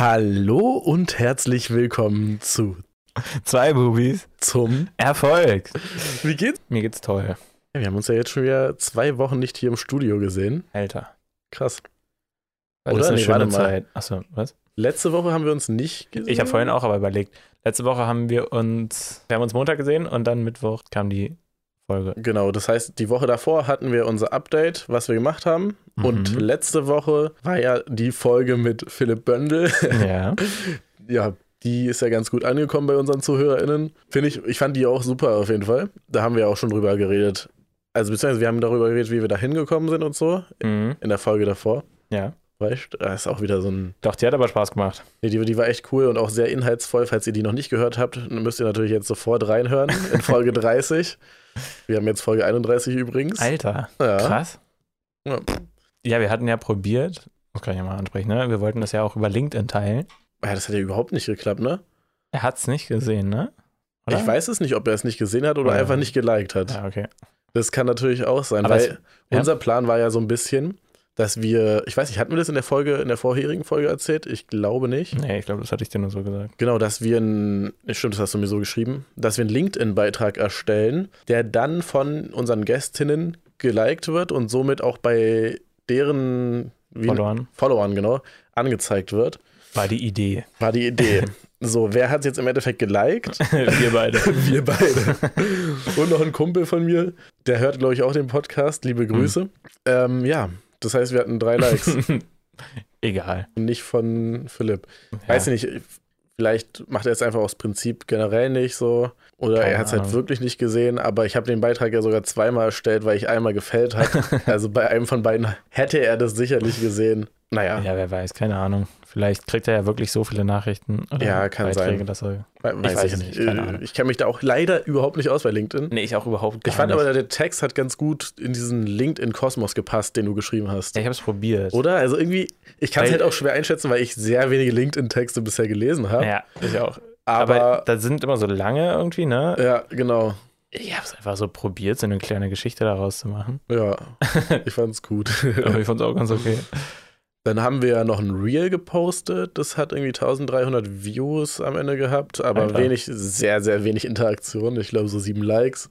Hallo und herzlich willkommen zu Zwei Bubis. zum Erfolg. Wie geht's? Mir geht's toll. Ja, wir haben uns ja jetzt schon wieder zwei Wochen nicht hier im Studio gesehen. Alter. Krass. War Oder? das eine Nee, schöne. Zeit. Achso, was? Letzte Woche haben wir uns nicht gesehen. Ich habe vorhin auch aber überlegt. Letzte Woche haben wir uns, wir haben uns Montag gesehen und dann Mittwoch kam die Folge. Genau, das heißt, die Woche davor hatten wir unser Update, was wir gemacht haben. Und Mhm. letzte Woche war ja die Folge mit Philipp Böndel. Ja. ja, die ist ja ganz gut angekommen bei unseren ZuhörerInnen. Finde ich, ich fand die auch super auf jeden Fall. Da haben wir auch schon drüber geredet. Also, beziehungsweise wir haben darüber geredet, wie wir da hingekommen sind und so. Mhm. In der Folge davor. Ja. Weißt du, ist auch wieder so ein. Doch, die hat aber Spaß gemacht. Nee, die, die war echt cool und auch sehr inhaltsvoll. Falls ihr die noch nicht gehört habt, müsst ihr natürlich jetzt sofort reinhören in Folge 30. Wir haben jetzt Folge 31 übrigens. Alter. ja. Krass. Ja. Ja, wir hatten ja probiert, das kann ich ja mal ansprechen, ne? Wir wollten das ja auch über LinkedIn teilen. ja, das hat ja überhaupt nicht geklappt, ne? Er hat's nicht gesehen, ne? Oder? Ich weiß es nicht, ob er es nicht gesehen hat oder Ja. einfach nicht geliked hat. Ja, okay. Das kann natürlich auch sein, Aber weil es- unser Plan war ja so ein bisschen, dass wir, ich weiß nicht, hatten wir das in der Folge, in der vorherigen Folge erzählt? Ich glaube nicht. Nee, ich glaube, das hatte ich dir nur so gesagt. Genau, dass wir ein, stimmt, das hast du mir so geschrieben, dass wir einen LinkedIn-Beitrag erstellen, der dann von unseren Gästinnen geliked wird und somit auch bei deren Verloren. Followern, genau, angezeigt wird. War die Idee. War die Idee. so, wer hat es jetzt im Endeffekt geliked? wir beide. Wir beide. Und noch ein Kumpel von mir, der hört, glaube ich, auch den Podcast. Liebe Grüße. Ähm, ja, das heißt, wir hatten drei Likes. Egal. nicht von Philipp. Ja. Weiß ich nicht, vielleicht macht er es einfach aus Prinzip generell nicht so. Oder Keine er hat es halt wirklich nicht gesehen, aber ich habe den Beitrag ja sogar zweimal erstellt, weil ich einmal gefällt habe. also bei einem von beiden hätte er das sicherlich gesehen. Naja, Ja, wer weiß, keine Ahnung. Vielleicht kriegt er ja wirklich so viele Nachrichten oder Ja, kann Beiträge, sein. dass er. we- weiß weiß ich nicht. keine Äh, Ahnung. Ich kenne mich da auch leider überhaupt nicht aus bei LinkedIn. Nee, ich auch überhaupt gar Ich fand nicht. aber, der Text hat ganz gut in diesen LinkedIn-Kosmos gepasst, den du geschrieben hast. Ja, ich habe es probiert. Oder? Also irgendwie, ich kann es halt auch schwer einschätzen, weil ich sehr wenige LinkedIn-Texte bisher gelesen habe. Ja, ich auch. Aber, aber, da sind immer so lange irgendwie, ne? ja, genau. Ich habe es einfach so probiert, so eine kleine Geschichte daraus zu machen. Ja, ich fand's gut. Aber ich fand es auch ganz okay. Dann haben wir ja noch ein Reel gepostet. Das hat irgendwie 1300 Views am Ende gehabt, aber Alter. wenig, sehr, sehr wenig Interaktion. Ich glaube, so sieben Likes.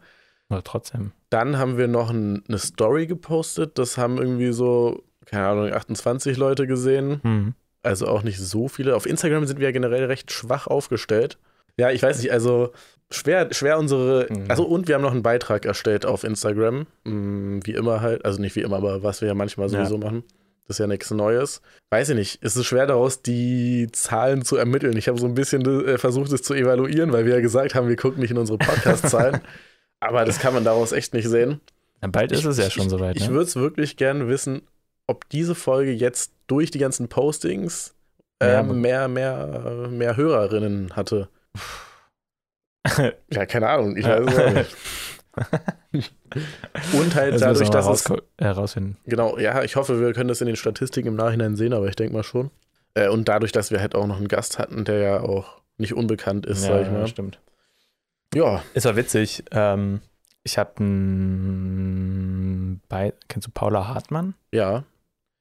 Aber trotzdem. Dann haben wir noch ein, eine Story gepostet. Das haben irgendwie so, keine Ahnung, 28 Leute gesehen. Hm. Also auch nicht so viele. Auf Instagram sind wir ja generell recht schwach aufgestellt. Ja, ich weiß nicht, also schwer, schwer unsere. Mhm. Also und wir haben noch einen Beitrag erstellt auf Instagram. Mm, Wie immer halt. Also nicht wie immer, aber was wir ja manchmal Ja. sowieso machen. Das ist ja nichts Neues. Weiß ich nicht. Es ist schwer daraus, die Zahlen zu ermitteln. Ich habe so ein bisschen äh, versucht, es zu evaluieren, weil wir ja gesagt haben, wir gucken nicht in unsere Podcast-Zahlen. aber das kann man daraus echt nicht sehen. Ja, bald ist es ja schon soweit, Ich ne? würde es wirklich gerne wissen, ob diese Folge jetzt durch die ganzen Postings ähm, mehr, mehr, mehr Hörerinnen hatte. Ja, keine Ahnung, ich weiß es auch nicht. Und halt Das dadurch, dass es, herausfinden. genau, ja, ich hoffe, wir können das in den Statistiken im Nachhinein sehen, aber ich denke mal schon. Äh, und dadurch, dass wir halt auch noch einen Gast hatten, der ja auch nicht unbekannt ist, sag ich mal. stimmt. Ja, Es war witzig. Ähm, ich habe ein bei kennst du Paula Hartmann? ja,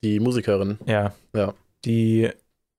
die Musikerin. Ja. Ja. Die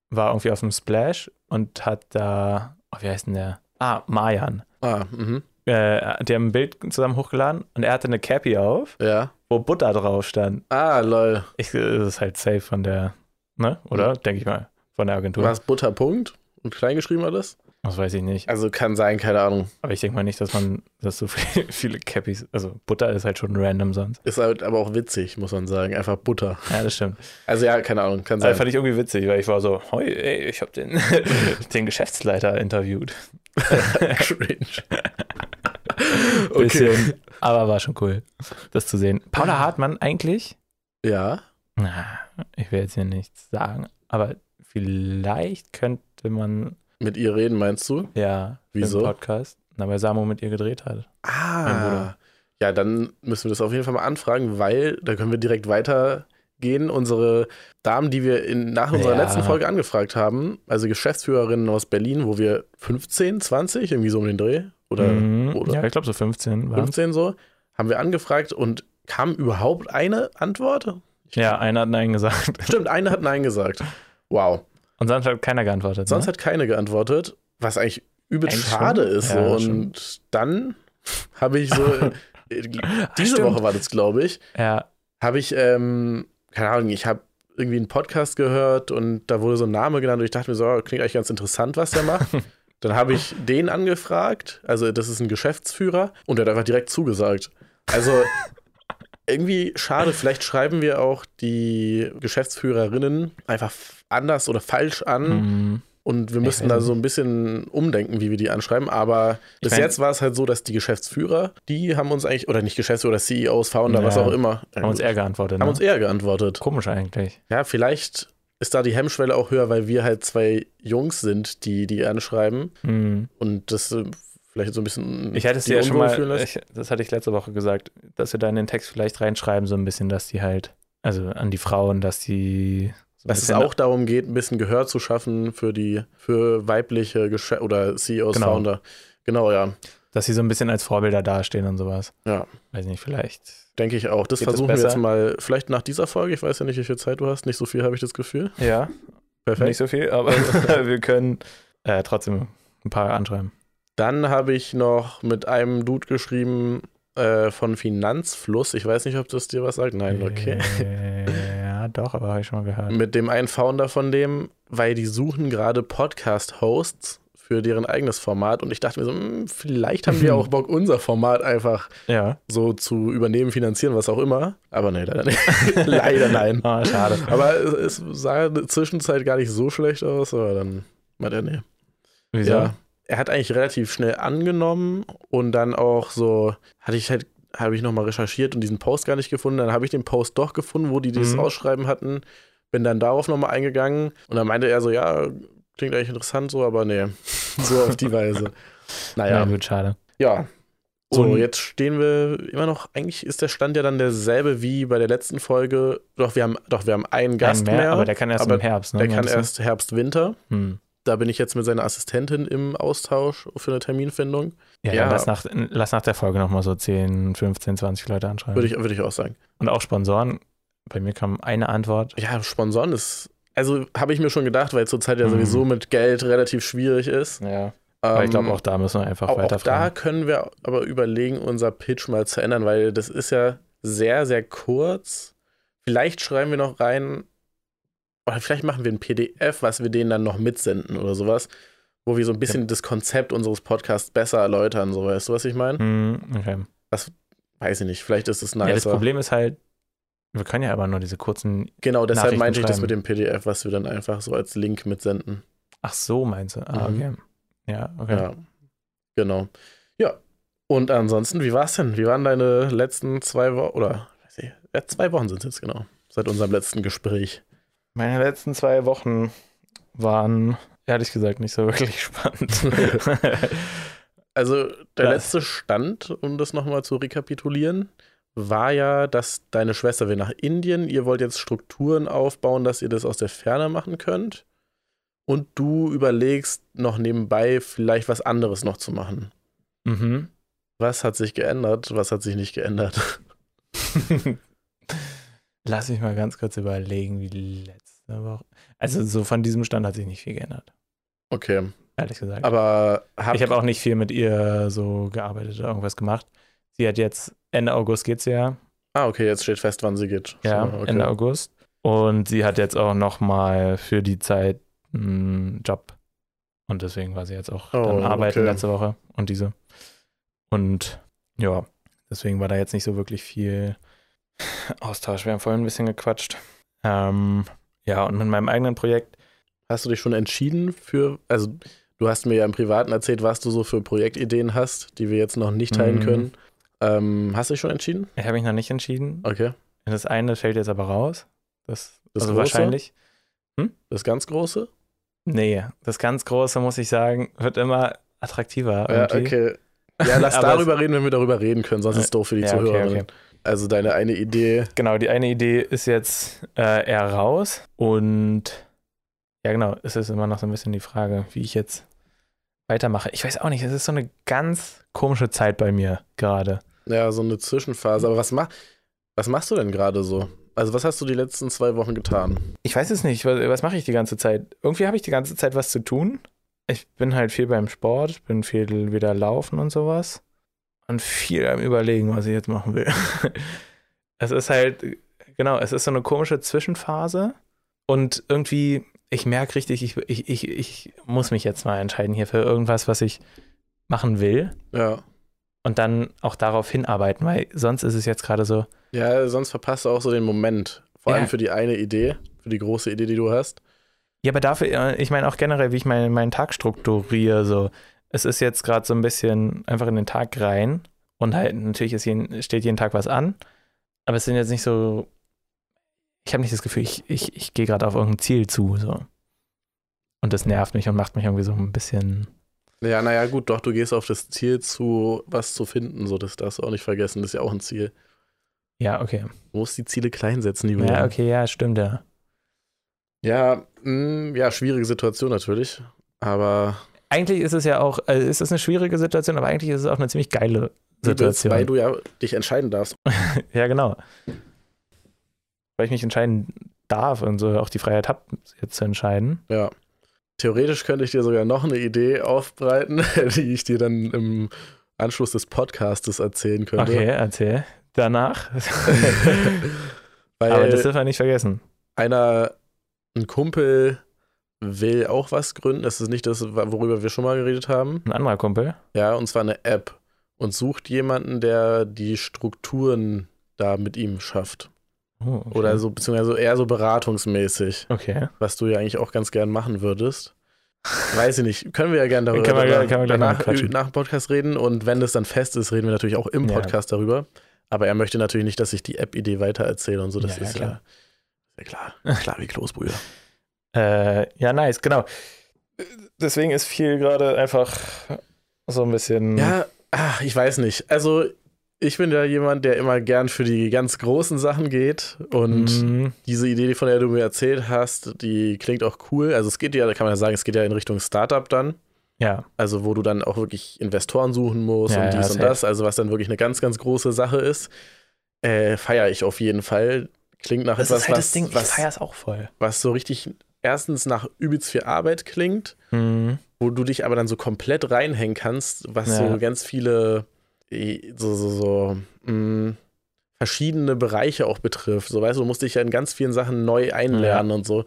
war irgendwie auf dem Splash und hat da, oh, wie heißt denn der? Ah, Mayan. Ah, mhm. Äh, die haben ein Bild zusammen hochgeladen und er hatte eine Cappy auf, Ja. wo Butter drauf stand. Ah, lol. Ich, das ist halt safe von der, ne? Oder? Denke ich mal. Von der Agentur. War es Butterpunkt? Und kleingeschrieben alles? Das weiß ich nicht. Also kann sein, keine Ahnung. Aber ich denke mal nicht, dass man, dass so viel, viele Cappies, also Butter ist halt schon random sonst. Ist halt aber auch witzig, muss man sagen. Einfach Butter. Ja, das stimmt. Also ja, keine Ahnung, kann Das sein. fand ich irgendwie witzig, weil ich war so, hoi, ey, ich habe den, den Geschäftsleiter interviewt. Cringe. okay. Bisschen. Aber war schon cool, das zu sehen. Paula Hartmann eigentlich, Ja. na, ich will jetzt hier nichts sagen, aber vielleicht könnte man Mit ihr reden, meinst du? ja Wieso? im Podcast, na, weil Samo mit ihr gedreht hat. Ah. Ja, dann müssen wir das auf jeden Fall mal anfragen, weil da können wir direkt weitergehen. Unsere Damen, die wir in, nach unserer Ja. letzten Folge angefragt haben, also Geschäftsführerinnen aus Berlin, wo wir 15, 20, irgendwie so um den Dreh oder, Mhm. oder Ja, ich glaube so 15 waren 15 so, haben wir angefragt und kam überhaupt eine Antwort? Ja, einer hat Nein gesagt. Stimmt, eine hat Nein gesagt. Wow. Und sonst hat keiner geantwortet. Sonst ne? hat keine geantwortet, was eigentlich übel schade schon. ist. Ja, so. Und dann habe ich so, äh, diese Stimmt. Woche war das, glaube ich, Ja, habe ich, ähm, keine Ahnung, ich habe irgendwie einen Podcast gehört und da wurde so ein Name genannt und ich dachte mir so, oh, klingt eigentlich ganz interessant, was der macht. Dann habe ich den angefragt, also das ist ein Geschäftsführer und der hat einfach direkt zugesagt. Also irgendwie schade, vielleicht schreiben wir auch die Geschäftsführerinnen einfach anders oder falsch an mhm. Und wir müssen weiß da so ein bisschen umdenken, wie wir die anschreiben. Aber Ich bis mein- jetzt war es halt so, dass die Geschäftsführer, die haben uns eigentlich, oder nicht Geschäftsführer, oder CEOs, Founder, was Ja. auch immer, haben uns eher geantwortet. haben Ne? uns eher geantwortet. Komisch eigentlich. Ja, vielleicht ist da die Hemmschwelle auch höher, weil wir halt zwei Jungs sind, die die anschreiben Mhm. und das äh, vielleicht so ein bisschen Ich hatte es ja schon mal, ich, das hatte ich letzte Woche gesagt, dass wir da in den Text vielleicht reinschreiben, so ein bisschen, dass die halt, also an die Frauen, dass die so dass es auch darum geht, ein bisschen Gehör zu schaffen für die für weibliche Geschä oder CEOs, Genau. Founder. Genau, ja. dass sie so ein bisschen als Vorbilder dastehen und sowas. Ja. Weiß nicht, vielleicht. Denke ich auch. Das versuchen wir jetzt mal, vielleicht nach dieser Folge. Ich weiß ja nicht, wie viel Zeit du hast. Nicht so viel habe ich das Gefühl. Ja, Perfekt. nicht so viel, aber wir können äh, trotzdem ein paar anschreiben. Dann habe ich noch mit einem Dude geschrieben äh, von Finanzfluss. Ich weiß nicht, ob das dir was sagt. Nein, okay. Äh, ja, doch, aber habe ich schon mal gehört. Mit dem einen Founder von dem, weil die suchen gerade Podcast-Hosts für deren eigenes Format. Und ich dachte mir so, hm, vielleicht haben wir auch Bock, unser Format einfach Ja. so zu übernehmen, finanzieren, was auch immer. Aber nee, leider nicht. leider nein. Ah, schade. Aber es, sah in der Zwischenzeit gar nicht so schlecht aus, aber dann meint er, nee. Wieso? Ja. Er hat eigentlich relativ schnell angenommen und dann auch so, hatte ich halt, habe ich nochmal recherchiert und diesen Post gar nicht gefunden. Dann habe ich den Post doch gefunden, wo die dieses Mhm. Ausschreiben hatten. Bin dann darauf nochmal eingegangen und dann meinte er so, ja, klingt eigentlich interessant so, aber nee, so auf die Weise. Naja, Ja, gut, schade. ja. So, Und- jetzt stehen wir immer noch, eigentlich ist der Stand ja dann derselbe wie bei der letzten Folge. Doch, wir haben, doch, wir haben einen Gast Ein mehr, aber der kann erst im Herbst, ne? der kann erst Herbst, Winter. Hm. Da bin ich jetzt mit seiner Assistentin im Austausch für eine Terminfindung. Ja, Ja. Dann lass, nach, lass nach der Folge nochmal so 10, 15, 20 Leute anschreiben. Würde ich, würde ich auch sagen. Und auch Sponsoren. Bei mir kam eine Antwort. Ja, Sponsoren ist, also habe ich mir schon gedacht, weil zurzeit ja Mhm. sowieso mit Geld relativ schwierig ist. Ja. Aber ich glaube, Ähm, auch da müssen wir einfach auch, auch weiter da fragen. können wir aber überlegen, unser Pitch mal zu ändern, weil das ist ja sehr, sehr kurz. Vielleicht schreiben wir noch rein, oder vielleicht machen wir ein PDF, was wir denen dann noch mitsenden oder sowas, wo wir so ein bisschen das Konzept unseres Podcasts besser erläutern, so weißt du, was ich meine? Hm, okay. Weiß ich nicht, vielleicht ist es Ja, das. Problem ist halt, wir können ja aber nur diese kurzen. genau, deshalb meinte ich das mit dem PDF, was wir dann einfach so als Link mitsenden. Ach so, meinst du? Ah, Mhm. okay. Ja, okay. Ja, genau. Ja, und ansonsten, wie war es denn? Wie waren deine letzten zwei Wochen, oder, ich, ja, zwei Wochen sind es jetzt genau, seit unserem letzten Gespräch. Meine letzten zwei Wochen waren ehrlich gesagt nicht so wirklich spannend. Also der Ja. letzte Stand, um das nochmal zu rekapitulieren, war ja, dass deine Schwester will nach Indien. Ihr wollt jetzt Strukturen aufbauen, dass ihr das aus der Ferne machen könnt. Und du überlegst noch nebenbei vielleicht was anderes noch zu machen. mhm. Was hat sich geändert? Was hat sich nicht geändert? Lass mich mal ganz kurz überlegen, wie letzte Woche. Also, so von diesem Stand hat sich nicht viel geändert, Okay, ehrlich gesagt. aber ich habe auch nicht viel mit ihr so gearbeitet oder irgendwas gemacht. Sie hat jetzt, Ende August geht's ja. Ah, okay, jetzt steht fest, wann sie geht. Ja, okay. Ende August. Und sie hat jetzt auch nochmal für die Zeit einen Job. Und deswegen war sie jetzt auch Oh, dann arbeiten okay. letzte Woche und diese. Und ja, deswegen war da jetzt nicht so wirklich viel Austausch. Wir haben vorhin ein bisschen gequatscht. Ähm, ja, und mit meinem eigenen Projekt, Hast du dich schon entschieden für, also du hast mir ja im Privaten erzählt, was du so für Projektideen hast, die wir jetzt noch nicht teilen Mhm. können. Ähm, hast du dich schon entschieden? ich habe mich noch nicht entschieden. Okay. Das eine fällt jetzt aber raus. Das, Das also große? wahrscheinlich. Das ganz große? Nee, das ganz Große, muss ich sagen, wird immer attraktiver. Ja, irgendwie. okay. Ja, lass darüber reden, wenn wir darüber reden können, sonst ist es doof für die Ja, okay, Zuhörerinnen. okay. Also deine eine Idee. Genau, die eine Idee ist jetzt äh, eher raus und ja, genau, es ist immer noch so ein bisschen die Frage, wie ich jetzt weitermache. Ich weiß auch nicht, es ist so eine ganz komische Zeit bei mir gerade. Ja, so eine Zwischenphase. Aber was, mach, was machst du denn gerade so? Also, was hast du die letzten zwei Wochen getan? Ich weiß es nicht. Was, was mache ich die ganze Zeit? Irgendwie habe ich die ganze Zeit was zu tun. Ich bin halt viel beim Sport, bin viel wieder laufen und sowas. Und viel am Überlegen, was ich jetzt machen will. es ist halt, genau, es ist so eine komische Zwischenphase. Und irgendwie, ich merke richtig, ich, ich, ich, ich muss mich jetzt mal entscheiden hier für irgendwas, was ich machen will. Ja. Und dann auch darauf hinarbeiten, weil sonst ist es jetzt gerade so, Ja, sonst verpasst du auch so den Moment. Vor Ja. allem für die eine Idee, für die große Idee, die du hast. Ja, aber dafür, äh, ich meine auch generell, wie ich meinen meinen Tag strukturiere, so. Es ist jetzt gerade so ein bisschen einfach in den Tag rein und halt, natürlich ist jeden, steht jeden Tag was an, aber es sind jetzt nicht so, ich habe nicht das Gefühl, ich, ich, ich gehe gerade auf irgendein Ziel zu, so. Und das nervt mich und macht mich irgendwie so ein bisschen, Ja, naja, gut, doch, du gehst auf das Ziel zu, was zu finden, so das darfst du auch nicht vergessen, das ist ja auch ein Ziel. ja, okay. Du musst die Ziele klein setzen, Julian. Ja, okay, ja, stimmt, ja. Ja, mh, ja, schwierige Situation natürlich, aber Eigentlich ist es ja auch, es ist eine schwierige Situation, aber eigentlich ist es auch eine ziemlich geile Situation. weil du ja dich entscheiden darfst. Ja, genau. Weil ich mich entscheiden darf und so auch die Freiheit habe, jetzt zu entscheiden. Ja. Theoretisch könnte ich dir sogar noch eine Idee aufbreiten, die ich dir dann im Anschluss des Podcastes erzählen könnte. Okay, erzähl. Danach. Aber das dürfen wir nicht vergessen. einer, ein Kumpel will auch was gründen. Das ist nicht das, worüber wir schon mal geredet haben. Ein anderer Kumpel. Ja, und zwar eine App. Und sucht jemanden, der die Strukturen da mit ihm schafft. Oh, okay. Oder so, beziehungsweise eher so beratungsmäßig, Okay. was du ja eigentlich auch ganz gern machen würdest. Weiß ich nicht. Können wir ja gerne darüber danach, können wir gleich mal danach nach dem Podcast reden. Und wenn das dann fest ist, reden wir natürlich auch im Ja. Podcast darüber. Aber er möchte natürlich nicht, dass ich die App-Idee weitererzähle und so. Das Ja, ja, ist klar. ja, ja klar. Klar wie Kloßbrühe. Äh, ja, nice, genau. Deswegen ist viel gerade einfach so ein bisschen. Ja, ach, ich weiß nicht. Also, ich bin ja jemand, der immer gern für die ganz großen Sachen geht. Und Mhm. diese Idee, von der du mir erzählt hast, die klingt auch cool. Also, es geht ja, da kann man ja sagen, es geht ja in Richtung Startup dann. ja, Also, wo du dann auch wirklich Investoren suchen musst Ja, und ja, dies und safe. das. Also, was dann wirklich eine ganz, ganz große Sache ist. Äh, Feiere ich auf jeden Fall. Klingt nach das etwas, ist halt was, das Ding. Ich was, feier's auch voll. was so richtig erstens nach übelst viel Arbeit klingt Mhm. wo du dich aber dann so komplett reinhängen kannst, was Ja. so ganz viele so, so, so mh, verschiedene Bereiche auch betrifft. So weißt du, du musst dich ja in ganz vielen Sachen neu einlernen und so.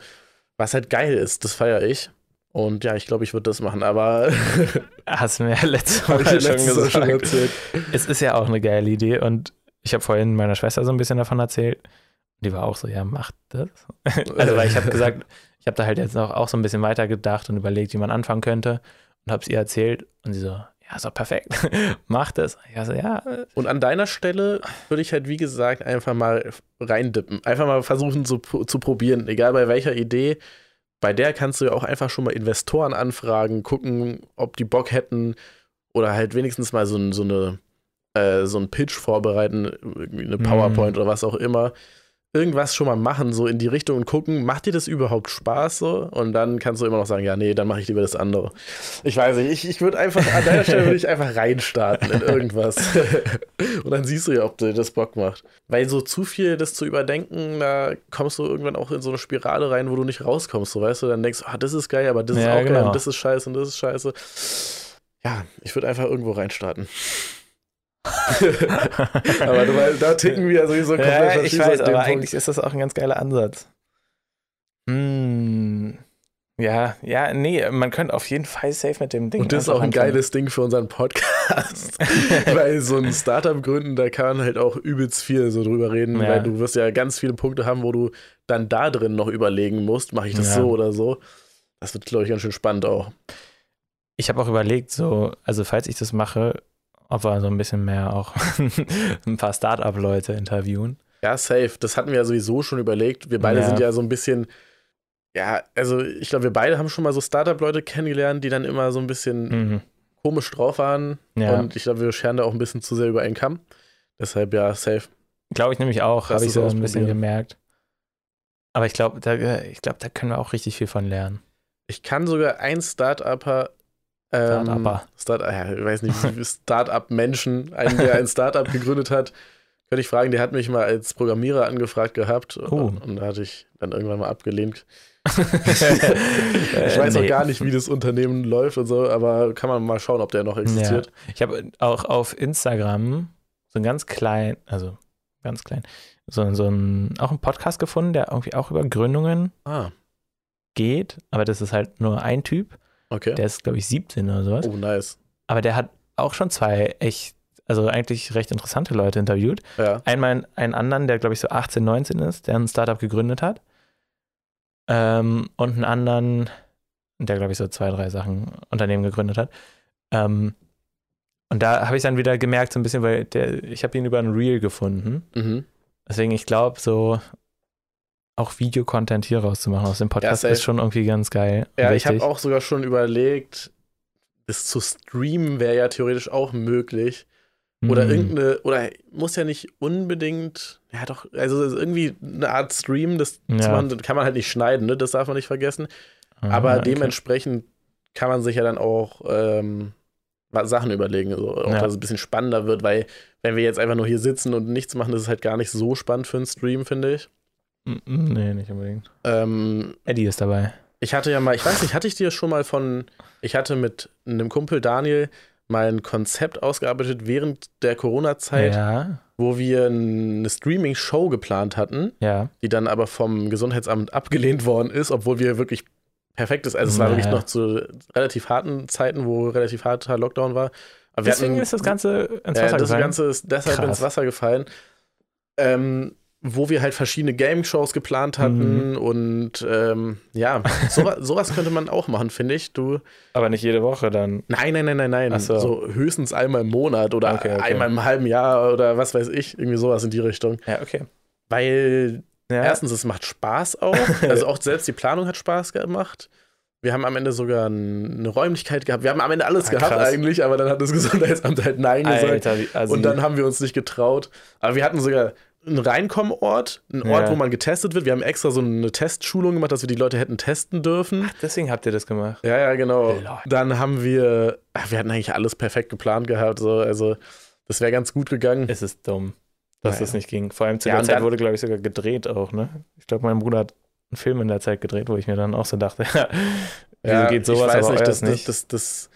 Was halt geil ist, das feiere ich. Und ja, ich glaube, ich würde das machen, aber Hast du mir ja ich dir schon gesagt. schon erzählt. Es ist ja auch eine geile Idee und ich habe vorhin meiner Schwester so ein bisschen davon erzählt. Die war auch so, ja, macht das. Also, weil ich habe gesagt, ich habe da halt jetzt auch, auch so ein bisschen weiter gedacht und überlegt, wie man anfangen könnte und habe es ihr erzählt und sie so, ja, doch perfekt, mach das. Ich so, ja, äh, Und an deiner Stelle würde ich halt, wie gesagt, einfach mal reindippen. Einfach mal versuchen zu, zu probieren, egal bei welcher Idee. Bei der kannst du ja auch einfach schon mal Investoren anfragen, gucken, ob die Bock hätten oder halt wenigstens mal so, so eine äh, so einen Pitch vorbereiten, irgendwie eine Mhm. PowerPoint oder was auch immer. Irgendwas schon mal machen, so in die Richtung und gucken, macht dir das überhaupt Spaß so? Und dann kannst du immer noch sagen, ja, nee, dann mache ich lieber das andere. Ich weiß nicht, ich, ich würde einfach, an deiner Stelle würde ich einfach reinstarten in irgendwas. und dann siehst du ja, ob dir das Bock macht. Weil so zu viel das zu überdenken, da kommst du irgendwann auch in so eine Spirale rein, wo du nicht rauskommst. So weißt du, dann denkst du, ah, das ist geil, aber das ist Ja, auch geil genau. und das ist scheiße und das ist scheiße. Ja, ich würde einfach irgendwo reinstarten. aber du da ticken wir also so komplett ja ich verschieden weiß, an dem aber Punkt. eigentlich ist das auch ein ganz geiler Ansatz. Hm. Ja, ja, nee, man könnte auf jeden Fall safe mit dem Ding. Und das ist auch ein anfangen. geiles Ding für unseren Podcast. weil so ein Startup gründen, da kann man halt auch übelst viel so drüber reden, Ja. weil du wirst ja ganz viele Punkte haben, wo du dann da drin noch überlegen musst, mache ich das Ja. so oder so. Das wird, glaube ich, ganz schön spannend auch. Ich habe auch überlegt, so, also falls ich das mache, ob wir so ein bisschen mehr auch ein paar Startup-Leute interviewen. Ja, safe. Das hatten wir ja sowieso schon überlegt. Wir beide Ja. sind ja so ein bisschen, ja, also ich glaube, wir beide haben schon mal so Startup-Leute kennengelernt, die dann immer so ein bisschen Mhm. komisch drauf waren. Ja. Und ich glaube, wir scheren da auch ein bisschen zu sehr über einen Kamm. Deshalb ja, safe. Glaube ich nämlich auch, habe ich so ein bisschen gemerkt. Aber ich glaube, da, ich glaube, da können wir auch richtig viel von lernen. Ich kann sogar ein Start-Upper. Ähm, Start-Upper. Start, ja, ich weiß nicht, wie Start-up-Menschen, einen, der ein Start-up gegründet hat, könnte ich fragen, der hat mich mal als Programmierer angefragt gehabt Oh. und, und da hatte ich dann irgendwann mal abgelehnt. ich weiß auch gar nicht, wie das Unternehmen läuft und so, aber kann man mal schauen, ob der noch existiert. Ich habe auch auf Instagram so einen ganz klein, also ganz klein, so, so ein, auch einen Podcast gefunden, der irgendwie auch über Gründungen Ah, geht, aber das ist halt nur ein Typ, okay. der ist, glaube ich, 17 oder sowas. oh, nice. Aber der hat auch schon zwei echt, also eigentlich recht interessante Leute interviewt. Ja. Einmal einen anderen, der, glaube ich, so 18, 19 ist, der ein Startup gegründet hat. Ähm, und einen anderen, der, glaube ich, so zwei, drei Sachen Unternehmen gegründet hat. Ähm, und da habe ich dann wieder gemerkt, so ein bisschen, weil der, ich habe ihn über ein Reel gefunden. Mhm. Deswegen, ich glaube, so auch Videocontent hier rauszumachen aus dem Podcast safe. ist schon irgendwie ganz geil. Ja, ich habe auch sogar schon überlegt, das zu streamen wäre ja theoretisch auch möglich. Oder Mhm. irgendeine, oder muss ja nicht unbedingt, ja doch, also es irgendwie eine Art Stream, das Ja. das kann man halt nicht schneiden, ne? das darf man nicht vergessen. Ah, Aber okay. dementsprechend kann man sich ja dann auch ähm, Sachen überlegen, so, auch Ja. dass es ein bisschen spannender wird, weil wenn wir jetzt einfach nur hier sitzen und nichts machen, das ist halt gar nicht so spannend für einen Stream, finde ich. Nee, nicht unbedingt. Ähm, Eddie ist dabei. ich hatte ja mal, ich weiß nicht, hatte ich dir schon mal von, ich hatte mit einem Kumpel Daniel mal ein Konzept ausgearbeitet während der Corona-Zeit, Ja, wo wir eine Streaming-Show geplant hatten, ja. die dann aber vom Gesundheitsamt abgelehnt worden ist, obwohl wir wirklich perfekt ist. Also es war wirklich noch zu relativ harten Zeiten, wo relativ harter Lockdown war. Aber Deswegen hatten- ist das Ganze ins Wasser das gefallen. Ganze ist deshalb Krass. ins Wasser gefallen. Ähm, wo wir halt verschiedene Game-Shows geplant Mhm. hatten und ähm, ja, sowas, sowas könnte man auch machen, finde ich. Du, Aber nicht jede Woche dann. nein, nein, nein, nein, nein. So. So höchstens einmal im Monat oder Okay, okay. einmal im halben Jahr oder was weiß ich, irgendwie sowas in die Richtung. Ja, okay. Weil Ja. Erstens, es macht Spaß auch. Also auch selbst die Planung hat Spaß gemacht. Wir haben am Ende sogar eine Räumlichkeit gehabt. Wir haben am Ende alles Ah, gehabt krass. eigentlich, aber dann hat das Gesundheitsamt halt Nein gesagt. Wie, also Und dann haben wir uns nicht getraut. Aber wir hatten sogar einen Reinkommenort, einen Ort, Ja. wo man getestet wird. Wir haben extra so eine Testschulung gemacht, dass wir die Leute hätten testen dürfen. Ach, deswegen habt ihr das gemacht. Ja, ja, genau. Dann haben wir, ach, wir hatten eigentlich alles perfekt geplant gehabt. So. Also, das wäre ganz gut gegangen. Es ist dumm, dass Naja. das nicht ging. Vor allem zu Ja, der Zeit wurde, glaube ich, sogar gedreht auch, ne? Ich glaube, mein Bruder hat einen Film in der Zeit gedreht, wo ich mir dann auch so dachte, wieso geht sowas, ich weiß nicht, das, das, das, das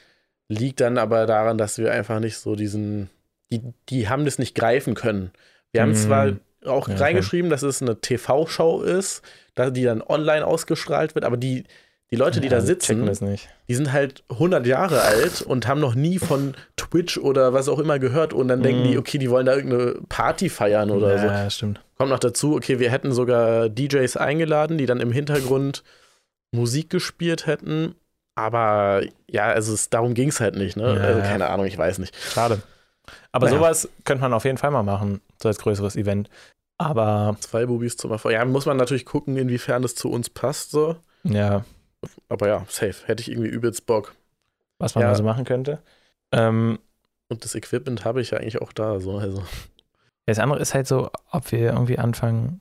liegt dann aber daran, dass wir einfach nicht so diesen, die, die haben das nicht greifen können. Wir haben Mm. zwar auch Ja, reingeschrieben, dass es eine TV-Show ist, die dann online ausgestrahlt wird, aber die, die Leute, die Ja, da sitzen, die sind halt 100 Jahre alt und haben noch nie von Twitch oder was auch immer gehört und dann denken Mm. die, okay, die wollen da irgendeine Party feiern oder so. Ja, stimmt. Kommt noch dazu, okay, wir hätten sogar DJs eingeladen, die dann im Hintergrund Musik gespielt hätten. Aber ja, also es, darum ging es halt nicht, ne? Ja, also ja. keine Ahnung, ich weiß nicht. Schade. Aber Naja. sowas könnte man auf jeden Fall mal machen, so als größeres Event. Aber Zwei Bubis zum Erfolg. Ja, muss man natürlich gucken, inwiefern das zu uns passt, so. ja, Aber ja, safe. Hätte ich irgendwie übelst Bock. was man Ja. da so machen könnte. Ähm, Und das Equipment habe ich ja eigentlich auch da, so. Also. das andere ist halt so, ob wir irgendwie anfangen,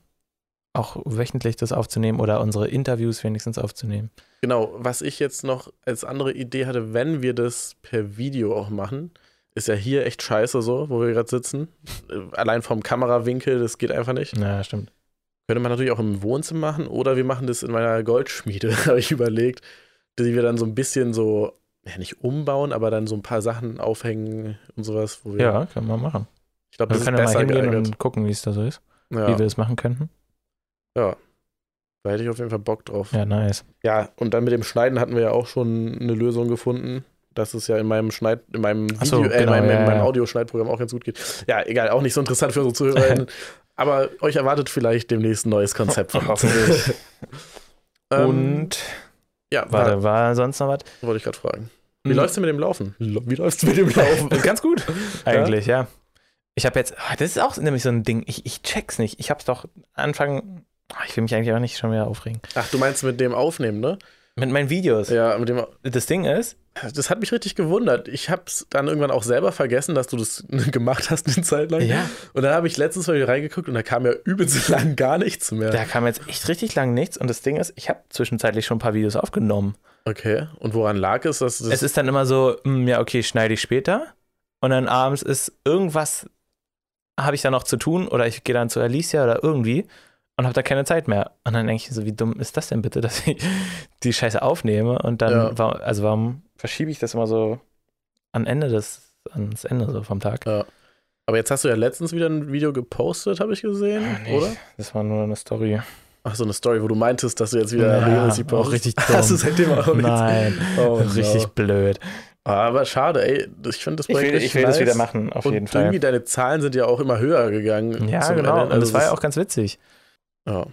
auch wöchentlich das aufzunehmen oder unsere Interviews wenigstens aufzunehmen. Genau, was ich jetzt noch als andere Idee hatte, wenn wir das per Video auch machen, ist ja hier echt scheiße so, wo wir gerade sitzen. Allein vom Kamerawinkel, das geht einfach nicht. Ja, stimmt. Könnte man natürlich auch im Wohnzimmer machen oder wir machen das in meiner Goldschmiede, habe ich überlegt, die wir dann so ein bisschen so, ja nicht umbauen, aber dann so ein paar Sachen aufhängen und sowas. Wo wir, Ja, können wir machen. ich glaube, Wir das ist können ja mal besser hingehen geeignet. und gucken, wie es da so ist, Ja, wie wir es machen könnten. ja, da hätte ich auf jeden Fall Bock drauf. Ja, nice. Ja, und dann mit dem Schneiden hatten wir ja auch schon eine Lösung gefunden. Dass es ja in meinem Schneid, in meinem Video, so, äh, in genau, meinem, ja, in meinem ja. Audioschneidprogramm auch ganz gut geht. Ja, egal, auch nicht so interessant für unsere Zuhörer. aber euch erwartet vielleicht demnächst ein neues Konzept von uns. Ähm, und ja, warte, war sonst noch was? wollte ich gerade fragen. Wie Hm. läuft's denn mit dem Laufen? Wie läuft's mit dem Laufen? Ganz gut. Eigentlich, ja. Ich habe jetzt, ah, das ist auch nämlich so ein Ding, ich, ich check's nicht. Ich hab's doch Anfang, ah, ich will mich eigentlich auch nicht schon wieder aufregen. Ach, du meinst mit dem Aufnehmen, ne? Mit meinen Videos. Ja, mit dem. Das Ding ist, Das hat mich richtig gewundert. Ich hab's dann irgendwann auch selber vergessen, dass du das gemacht hast eine Zeit lang. ja, Und dann habe ich letztens mal wieder reingeguckt und da kam ja übelst lang gar nichts mehr. da kam jetzt echt richtig lang nichts. Und das Ding ist, ich habe zwischenzeitlich schon ein paar Videos aufgenommen. Okay. Und woran lag es? Dass das Es ist dann immer so, hm, ja, okay, schneide ich später. Und dann abends ist irgendwas habe ich da noch zu tun oder ich gehe dann zu Alicia oder irgendwie und habe da keine Zeit mehr. Und dann denke ich so, wie dumm ist das denn bitte, dass ich die Scheiße aufnehme und dann, Ja. wa- also warum verschiebe ich das immer so an Ende des, ans Ende so vom Tag? Ja. Aber jetzt hast du ja letztens wieder ein Video gepostet, habe ich gesehen, nee, oder? Das war nur eine Story. Ach, so eine Story, wo du meintest, dass du jetzt wieder Ja, regelmäßig auch postest. richtig Hast du dumm. seitdem auch nicht? Nein, Oh, richtig no. blöd. Aber schade, ey. Ich finde das Ich Projekt will, richtig ich will das nice. wieder machen, auf Und jeden Fall. irgendwie deine Zahlen sind ja auch immer höher gegangen. Ja, genau. Ende. Und das war ja auch ganz witzig. Ja.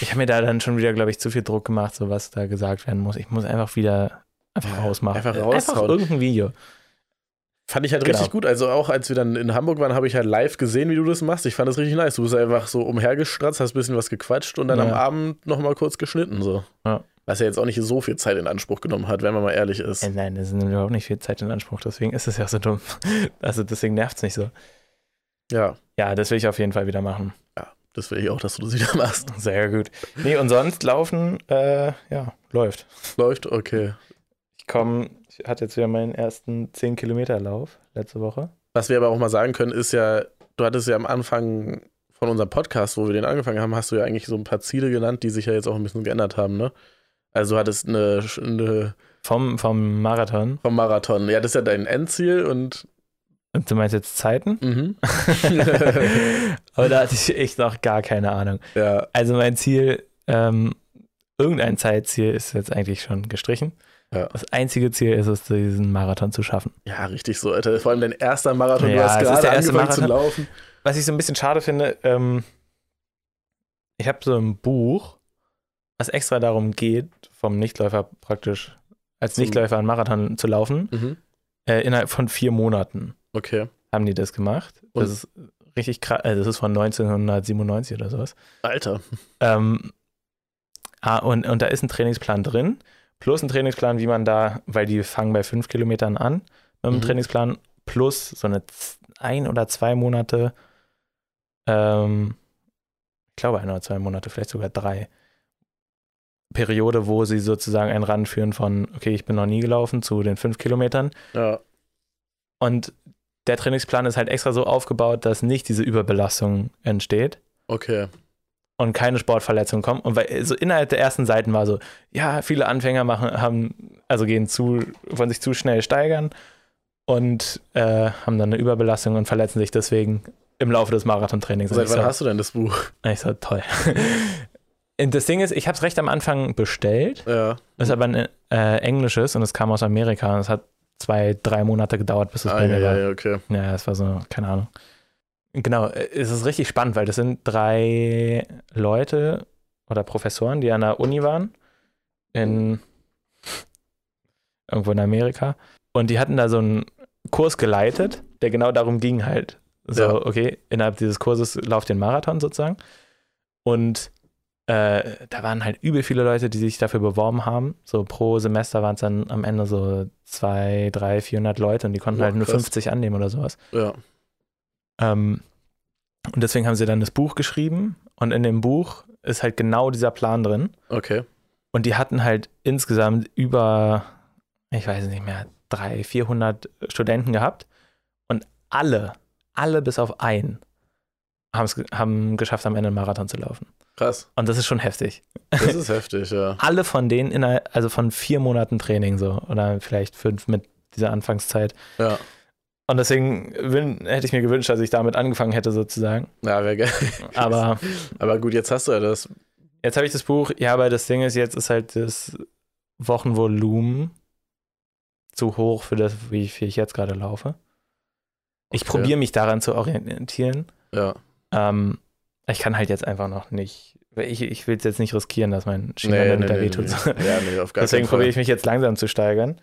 Ich habe mir da dann schon wieder, glaube ich, zu viel Druck gemacht, so was da gesagt werden muss. Ich muss einfach wieder einfach Ja, rausmachen. einfach Einfach raushauen. irgendein Video. Fand ich halt Genau. richtig gut. Also auch als wir dann in Hamburg waren, habe ich halt live gesehen, wie du das machst. Ich fand das richtig nice. Du bist einfach so umhergestratzt, hast ein bisschen was gequatscht und dann Ja. am Abend nochmal kurz geschnitten. So. Ja. Was ja jetzt auch nicht so viel Zeit in Anspruch genommen hat, wenn man mal ehrlich ist. Äh, nein, das nimmt überhaupt nicht viel Zeit in Anspruch, deswegen ist es ja so dumm. Also deswegen nervt es nicht so. Ja, Ja, das will ich auf jeden Fall wieder machen. Das will ich auch, dass du das wieder machst. Sehr gut. Nee, und sonst laufen, äh, ja, läuft. Läuft, okay. Ich komme, ich hatte jetzt wieder meinen ersten 10 Kilometer Lauf letzte Woche. Was wir aber auch mal sagen können, ist ja, du hattest ja am Anfang von unserem Podcast, wo wir den angefangen haben, hast du ja eigentlich so ein paar Ziele genannt, die sich ja jetzt auch ein bisschen geändert haben, ne? Also du hattest eine, eine Vom, vom Marathon. vom Marathon. Ja, das ist ja dein Endziel und Und du meinst jetzt Zeiten? mhm. Aber da hatte ich echt noch gar keine Ahnung. ja, Also mein Ziel, ähm, irgendein Zeitziel ist jetzt eigentlich schon gestrichen. Ja. Das einzige Ziel ist es, diesen Marathon zu schaffen. ja, richtig so, Alter. Vor allem dein erster Marathon, du Ja, hast es ist gerade angefangen zu Marathon. laufen. Was ich so ein bisschen schade finde, ähm, ich habe so ein Buch, was extra darum geht, vom Nichtläufer praktisch als Nichtläufer einen Marathon zu laufen. Mhm. Äh, innerhalb von vier Monaten Okay. haben die das gemacht. Und- Das ist richtig krass. Also das ist von 1997 oder sowas. Alter. Ähm, ah, und, und da ist ein Trainingsplan drin, plus ein Trainingsplan, wie man da, weil die fangen bei fünf Kilometern an mit dem Mhm. Trainingsplan, plus so eine ein oder zwei Monate, ähm, ich glaube ein oder zwei Monate, vielleicht sogar drei, Periode, wo sie sozusagen einen ranführen von, okay, ich bin noch nie gelaufen zu den fünf Kilometern. Ja, Und der Trainingsplan ist halt extra so aufgebaut, dass nicht diese Überbelastung entsteht okay. und keine Sportverletzungen kommen. Und weil so innerhalb der ersten Seiten war so, ja, viele Anfänger machen, haben, also gehen zu, wollen sich zu schnell steigern und äh, haben dann eine Überbelastung und verletzen sich deswegen im Laufe des Marathontrainings. Seit wann so, hast du denn das Buch? ich so, toll. Das Ding ist, ich habe es recht am Anfang bestellt, Ja. ist aber ein äh, englisches und es kam aus Amerika und es hat zwei, drei Monate gedauert, bis es Ah, bei ja, mir war. ja, okay. Ja, es war so, keine Ahnung. Genau, äh, es ist richtig spannend, weil das sind drei Leute oder Professoren, die an der Uni waren, in irgendwo in Amerika. Und die hatten da so einen Kurs geleitet, der genau darum ging halt. So, Ja. okay, innerhalb dieses Kurses lauft den Marathon sozusagen. Und äh, da waren halt übel viele Leute, die sich dafür beworben haben. So pro Semester waren es dann am Ende so zwei, drei, 400 Leute und die konnten Boah, halt nur krass. 50 annehmen oder sowas. Ja. Ähm, und deswegen haben sie dann das Buch geschrieben und in dem Buch ist halt genau dieser Plan drin. Okay. Und die hatten halt insgesamt über, ich weiß nicht mehr, 300, 400 Studenten gehabt und alle, alle bis auf einen haben geschafft, am Ende einen Marathon zu laufen. Krass. Und das ist schon heftig. Das ist heftig, ja. Alle von denen, innerhalb, also von vier Monaten Training so oder vielleicht fünf mit dieser Anfangszeit. Ja. Und deswegen wün- hätte ich mir gewünscht, dass ich damit angefangen hätte sozusagen. Ja, wäre geil. Aber Aber gut, jetzt hast du ja das. Jetzt habe ich das Buch, ja, aber das Ding ist, jetzt ist halt das Wochenvolumen zu hoch für das, wie viel ich jetzt gerade laufe. Ich Okay. probiere mich daran zu orientieren. Ja. Ähm, ich kann halt jetzt einfach noch nicht, ich, ich will es jetzt nicht riskieren, dass mein Schienbein Nee, dann nee, da nee, wehtut. nee. Ja, nee, auf gar Deswegen probiere ich mich jetzt langsam zu steigern.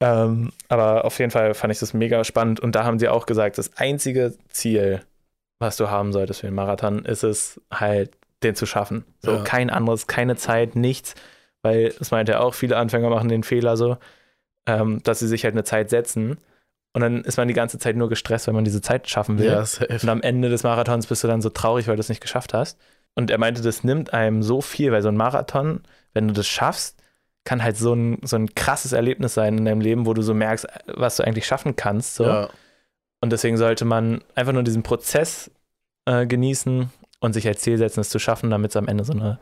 Ähm, aber auf jeden Fall fand ich das mega spannend und da haben sie auch gesagt, das einzige Ziel, was du haben solltest für den Marathon, ist es halt, den zu schaffen. So Ja. kein anderes, keine Zeit, nichts, weil das meinte er auch, viele Anfänger machen den Fehler so, ähm, dass sie sich halt eine Zeit setzen und dann ist man die ganze Zeit nur gestresst, wenn man diese Zeit schaffen will. Ja. Und am Ende des Marathons bist du dann so traurig, weil du es nicht geschafft hast. Und er meinte, das nimmt einem so viel, weil so ein Marathon, wenn du das schaffst, kann halt so ein, so ein krasses Erlebnis sein in deinem Leben, wo du so merkst, was du eigentlich schaffen kannst. So. Ja. Und deswegen sollte man einfach nur diesen Prozess äh, genießen und sich als Ziel setzen, es zu schaffen, damit es am Ende so eine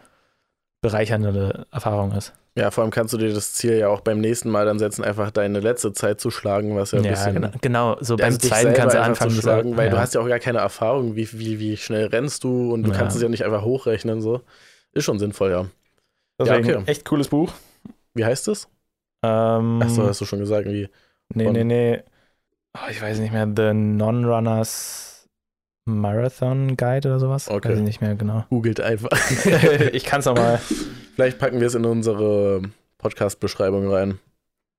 bereichernde Erfahrung ist. Ja, vor allem kannst du dir das Ziel ja auch beim nächsten Mal dann setzen, einfach deine letzte Zeit zu schlagen, was ja ein Ja, bisschen. genau, genau. So Also beim dich zweiten kannst du einfach anfangen zu schlagen, weil ja. du hast ja auch gar keine Erfahrung, wie, wie, wie schnell rennst du und du Ja. kannst es ja nicht einfach hochrechnen. So. Ist schon sinnvoll, ja. Deswegen ja, okay. echt cooles Buch. Wie heißt es? Ähm, Achso, hast du schon gesagt, wie. nee, nee, nee. Oh, ich weiß nicht mehr. The Non-Runners Marathon Guide oder sowas. Okay. Weiß ich nicht mehr genau. Googelt einfach. ich kann es nochmal. Vielleicht packen wir es in unsere Podcast-Beschreibung rein.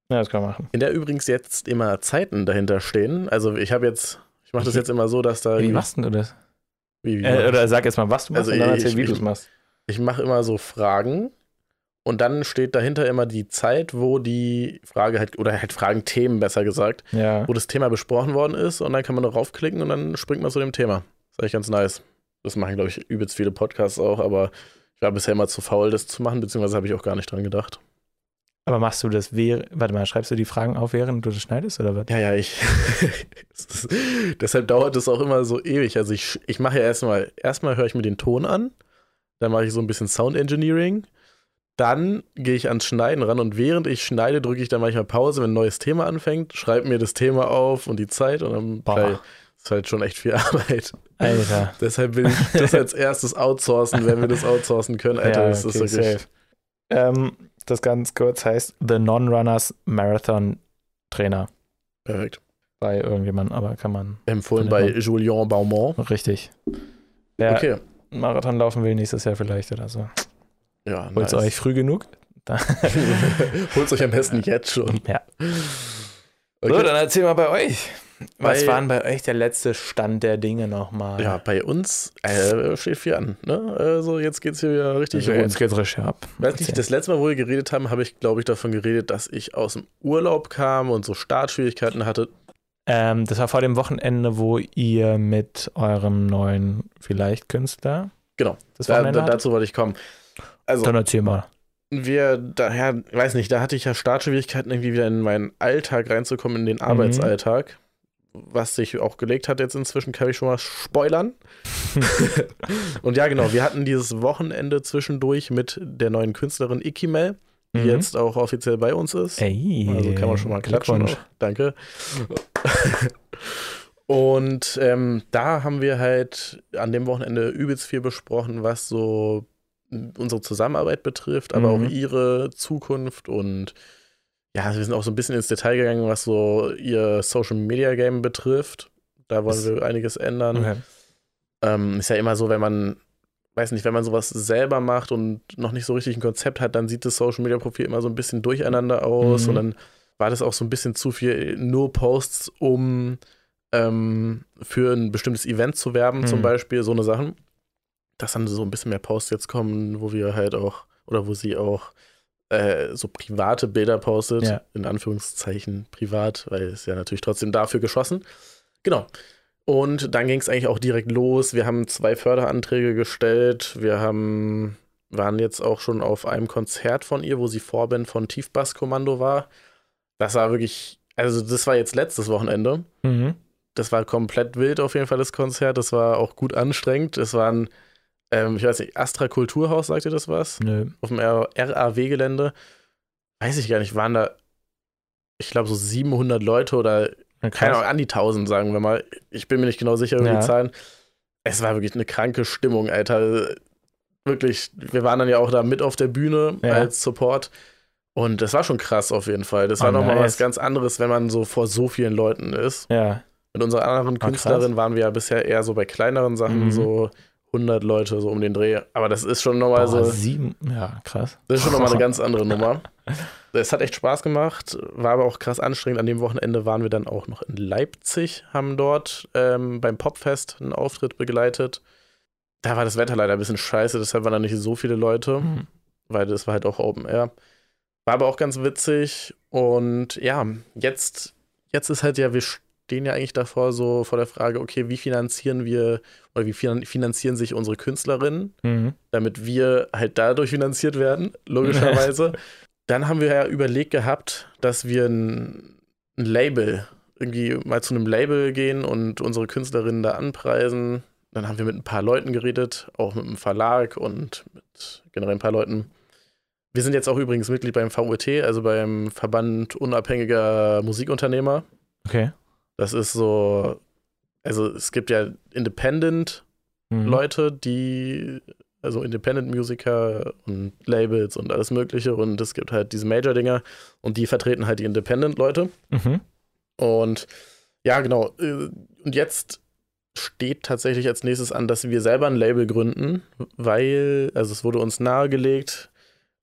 Ja, das kann man machen. In der übrigens jetzt immer Zeiten dahinter stehen. Also ich habe jetzt, ich mache das jetzt immer so, dass da. Wie machst du das? Wie, wie Äh, oder sag jetzt mal, was du machst Also und dann ich- erzähl, wie du es machst. ich mache immer so Fragen und dann steht dahinter immer die Zeit, wo die Frage halt, oder halt Fragenthemen besser gesagt, Ja. wo das Thema besprochen worden ist und dann kann man noch raufklicken und dann springt man zu dem Thema. Das ist eigentlich ganz nice. Das machen, glaube ich, übelst viele Podcasts auch, aber ich war bisher immer zu faul, das zu machen, beziehungsweise habe ich auch gar nicht dran gedacht. Aber machst du das während, warte mal, schreibst du die Fragen auf, während du das schneidest oder was? Ja, ja, ich. Ist- Deshalb dauert es auch immer so ewig. Also ich, ich mache ja erstmal, erstmal höre ich mir den Ton an, dann mache ich so ein bisschen Sound Engineering, dann gehe ich ans Schneiden ran und während ich schneide, drücke ich dann manchmal Pause, wenn ein neues Thema anfängt, schreibe mir das Thema auf und die Zeit und dann Boah. ist halt schon echt viel Arbeit. Alter. Deshalb will ich das als erstes outsourcen, wenn wir das outsourcen können. Alter, das okay, ist wirklich. safe. Ähm, das ganz kurz heißt The Non-Runners Marathon Trainer. Perfekt. Bei irgendjemandem, aber kann man Empfohlen bei ich Julien Baumont. richtig. Wer Okay. Marathon laufen will nächstes Jahr vielleicht oder so. Ja, Holt nice. euch früh genug? Holt euch am besten jetzt schon. ja. Okay. So, dann erzähl mal bei euch. Was Bei- war denn bei euch der letzte Stand der Dinge nochmal? Ja, bei uns äh, steht viel an. Ne? Also jetzt geht's hier wieder richtig also, rund. jetzt geht's richtig ab. Weiß nicht, das letzte Mal, wo wir geredet haben, habe ich, glaube ich, davon geredet, dass ich aus dem Urlaub kam und so Startschwierigkeiten hatte. Ähm, das war vor dem Wochenende, wo ihr mit eurem neuen vielleicht Künstler Genau. das Da, Wochenende da, dazu wollte ich kommen. Also, Dann erzähl mal. wir, daher, weiß nicht, da hatte ich ja Startschwierigkeiten, irgendwie wieder in meinen Alltag reinzukommen, in den Mhm. Arbeitsalltag. Was sich auch gelegt hat jetzt inzwischen, kann ich schon mal spoilern. und ja, genau, wir hatten dieses Wochenende zwischendurch mit der neuen Künstlerin Ikimel, die Mhm. jetzt auch offiziell bei uns ist. Ey, Also kann man schon mal klatschen. Auch. Danke. Und ähm, da haben wir halt an dem Wochenende übelst viel besprochen, was so unsere Zusammenarbeit betrifft, aber Mhm. auch ihre Zukunft und ja, wir sind auch so ein bisschen ins Detail gegangen, was so ihr Social Media Game betrifft. Da wollen wir einiges ändern. Okay. Ähm, ist ja immer so, wenn man, weiß nicht, wenn man sowas selber macht und noch nicht so richtig ein Konzept hat, dann sieht das Social Media Profil immer so ein bisschen durcheinander aus Mhm. und dann war das auch so ein bisschen zu viel nur Posts, um ähm, für ein bestimmtes Event zu werben, zum Mhm. Beispiel, so eine Sachen. Dass dann so ein bisschen mehr Posts jetzt kommen, wo wir halt auch, oder wo sie auch äh, so private Bilder postet, Ja. in Anführungszeichen privat, weil es ja natürlich trotzdem dafür geschossen. Genau. Und dann ging es eigentlich auch direkt los. Wir haben zwei Förderanträge gestellt. Wir haben, waren jetzt auch schon auf einem Konzert von ihr, wo sie Vorband von Tiefbasskommando war. Das war wirklich, also das war jetzt letztes Wochenende. Mhm. Das war komplett wild auf jeden Fall, das Konzert. Das war auch gut anstrengend. Es war ein, ähm, ich weiß nicht, Astra Kulturhaus, sagt ihr das was? Nö. Auf dem RAW-Gelände. Weiß ich gar nicht, waren da, ich glaube, so 700 Leute oder Ja, keine. Ahnung, an die 1000, sagen wir mal. Ich bin mir nicht genau sicher über Ja. die Zahlen. Es war wirklich eine kranke Stimmung, Alter. Wirklich, wir waren dann ja auch da mit auf der Bühne Ja. als Support. Und das war schon krass auf jeden Fall. Das war Oh, nochmal nice. was ganz anderes, wenn man so vor so vielen Leuten ist. Ja. Mit unserer anderen. Künstlerin waren wir ja bisher eher so bei kleineren Sachen, Mhm. so 100 Leute so um den Dreh. Aber das ist schon nochmal so, sieben. Ja, krass. das ist schon nochmal eine ganz andere Nummer. Es hat echt Spaß gemacht, war aber auch krass anstrengend. An dem Wochenende waren wir dann auch noch in Leipzig, haben dort ähm, beim Popfest einen Auftritt begleitet. Da war das Wetter leider ein bisschen scheiße, deshalb waren da nicht so viele Leute, Mhm. weil das war halt auch Open Air. War aber auch ganz witzig. Und ja, jetzt, jetzt ist halt ja, wir stehen ja eigentlich davor so vor der Frage, okay, wie finanzieren wir oder wie finan- finanzieren sich unsere Künstlerinnen? Mhm. damit wir halt dadurch finanziert werden, logischerweise. Dann haben wir ja überlegt gehabt, dass wir ein, ein Label irgendwie mal zu einem Label gehen und unsere Künstlerinnen da anpreisen. Dann haben wir mit ein paar Leuten geredet, auch mit einem Verlag und mit generell ein paar Leuten. Wir sind jetzt auch übrigens Mitglied beim VUT, also beim Verband unabhängiger Musikunternehmer. Okay. Das ist so, also es gibt ja Independent-Leute, Mhm. die, also Independent-Musiker und Labels und alles Mögliche und es gibt halt diese Major-Dinger und die vertreten halt die Independent-Leute. Mhm. Und ja, genau. äh, Und jetzt steht tatsächlich als nächstes an, dass wir selber ein Label gründen, weil, also es wurde uns nahegelegt,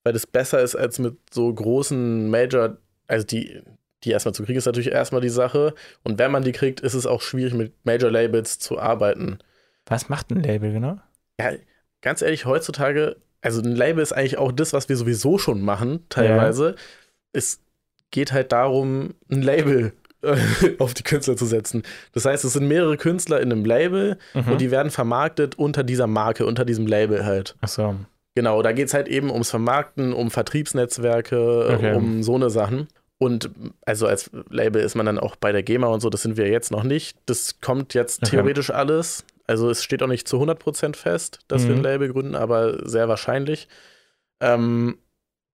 weil es besser ist als mit so großen Major, also die, die erstmal zu kriegen, ist natürlich erstmal die Sache. Und wenn man die kriegt, ist es auch schwierig, mit Major-Labels zu arbeiten. Was macht ein Label genau? Ja, ganz ehrlich, heutzutage, also ein Label ist eigentlich auch das, was wir sowieso schon machen, teilweise. Es geht halt darum, ein Label äh, auf die Künstler zu setzen. Das heißt, es sind mehrere Künstler in einem Label Mhm. und die werden vermarktet unter dieser Marke, unter diesem Label halt. Achso. Genau, da geht es halt eben ums Vermarkten, um Vertriebsnetzwerke, Okay. um so eine Sachen. Und also als Label ist man dann auch bei der GEMA und so, das sind wir jetzt noch nicht. Das kommt jetzt Okay. theoretisch alles. Also es steht auch nicht zu 100% fest, dass wir ein Mhm. Label gründen, aber sehr wahrscheinlich. Ähm,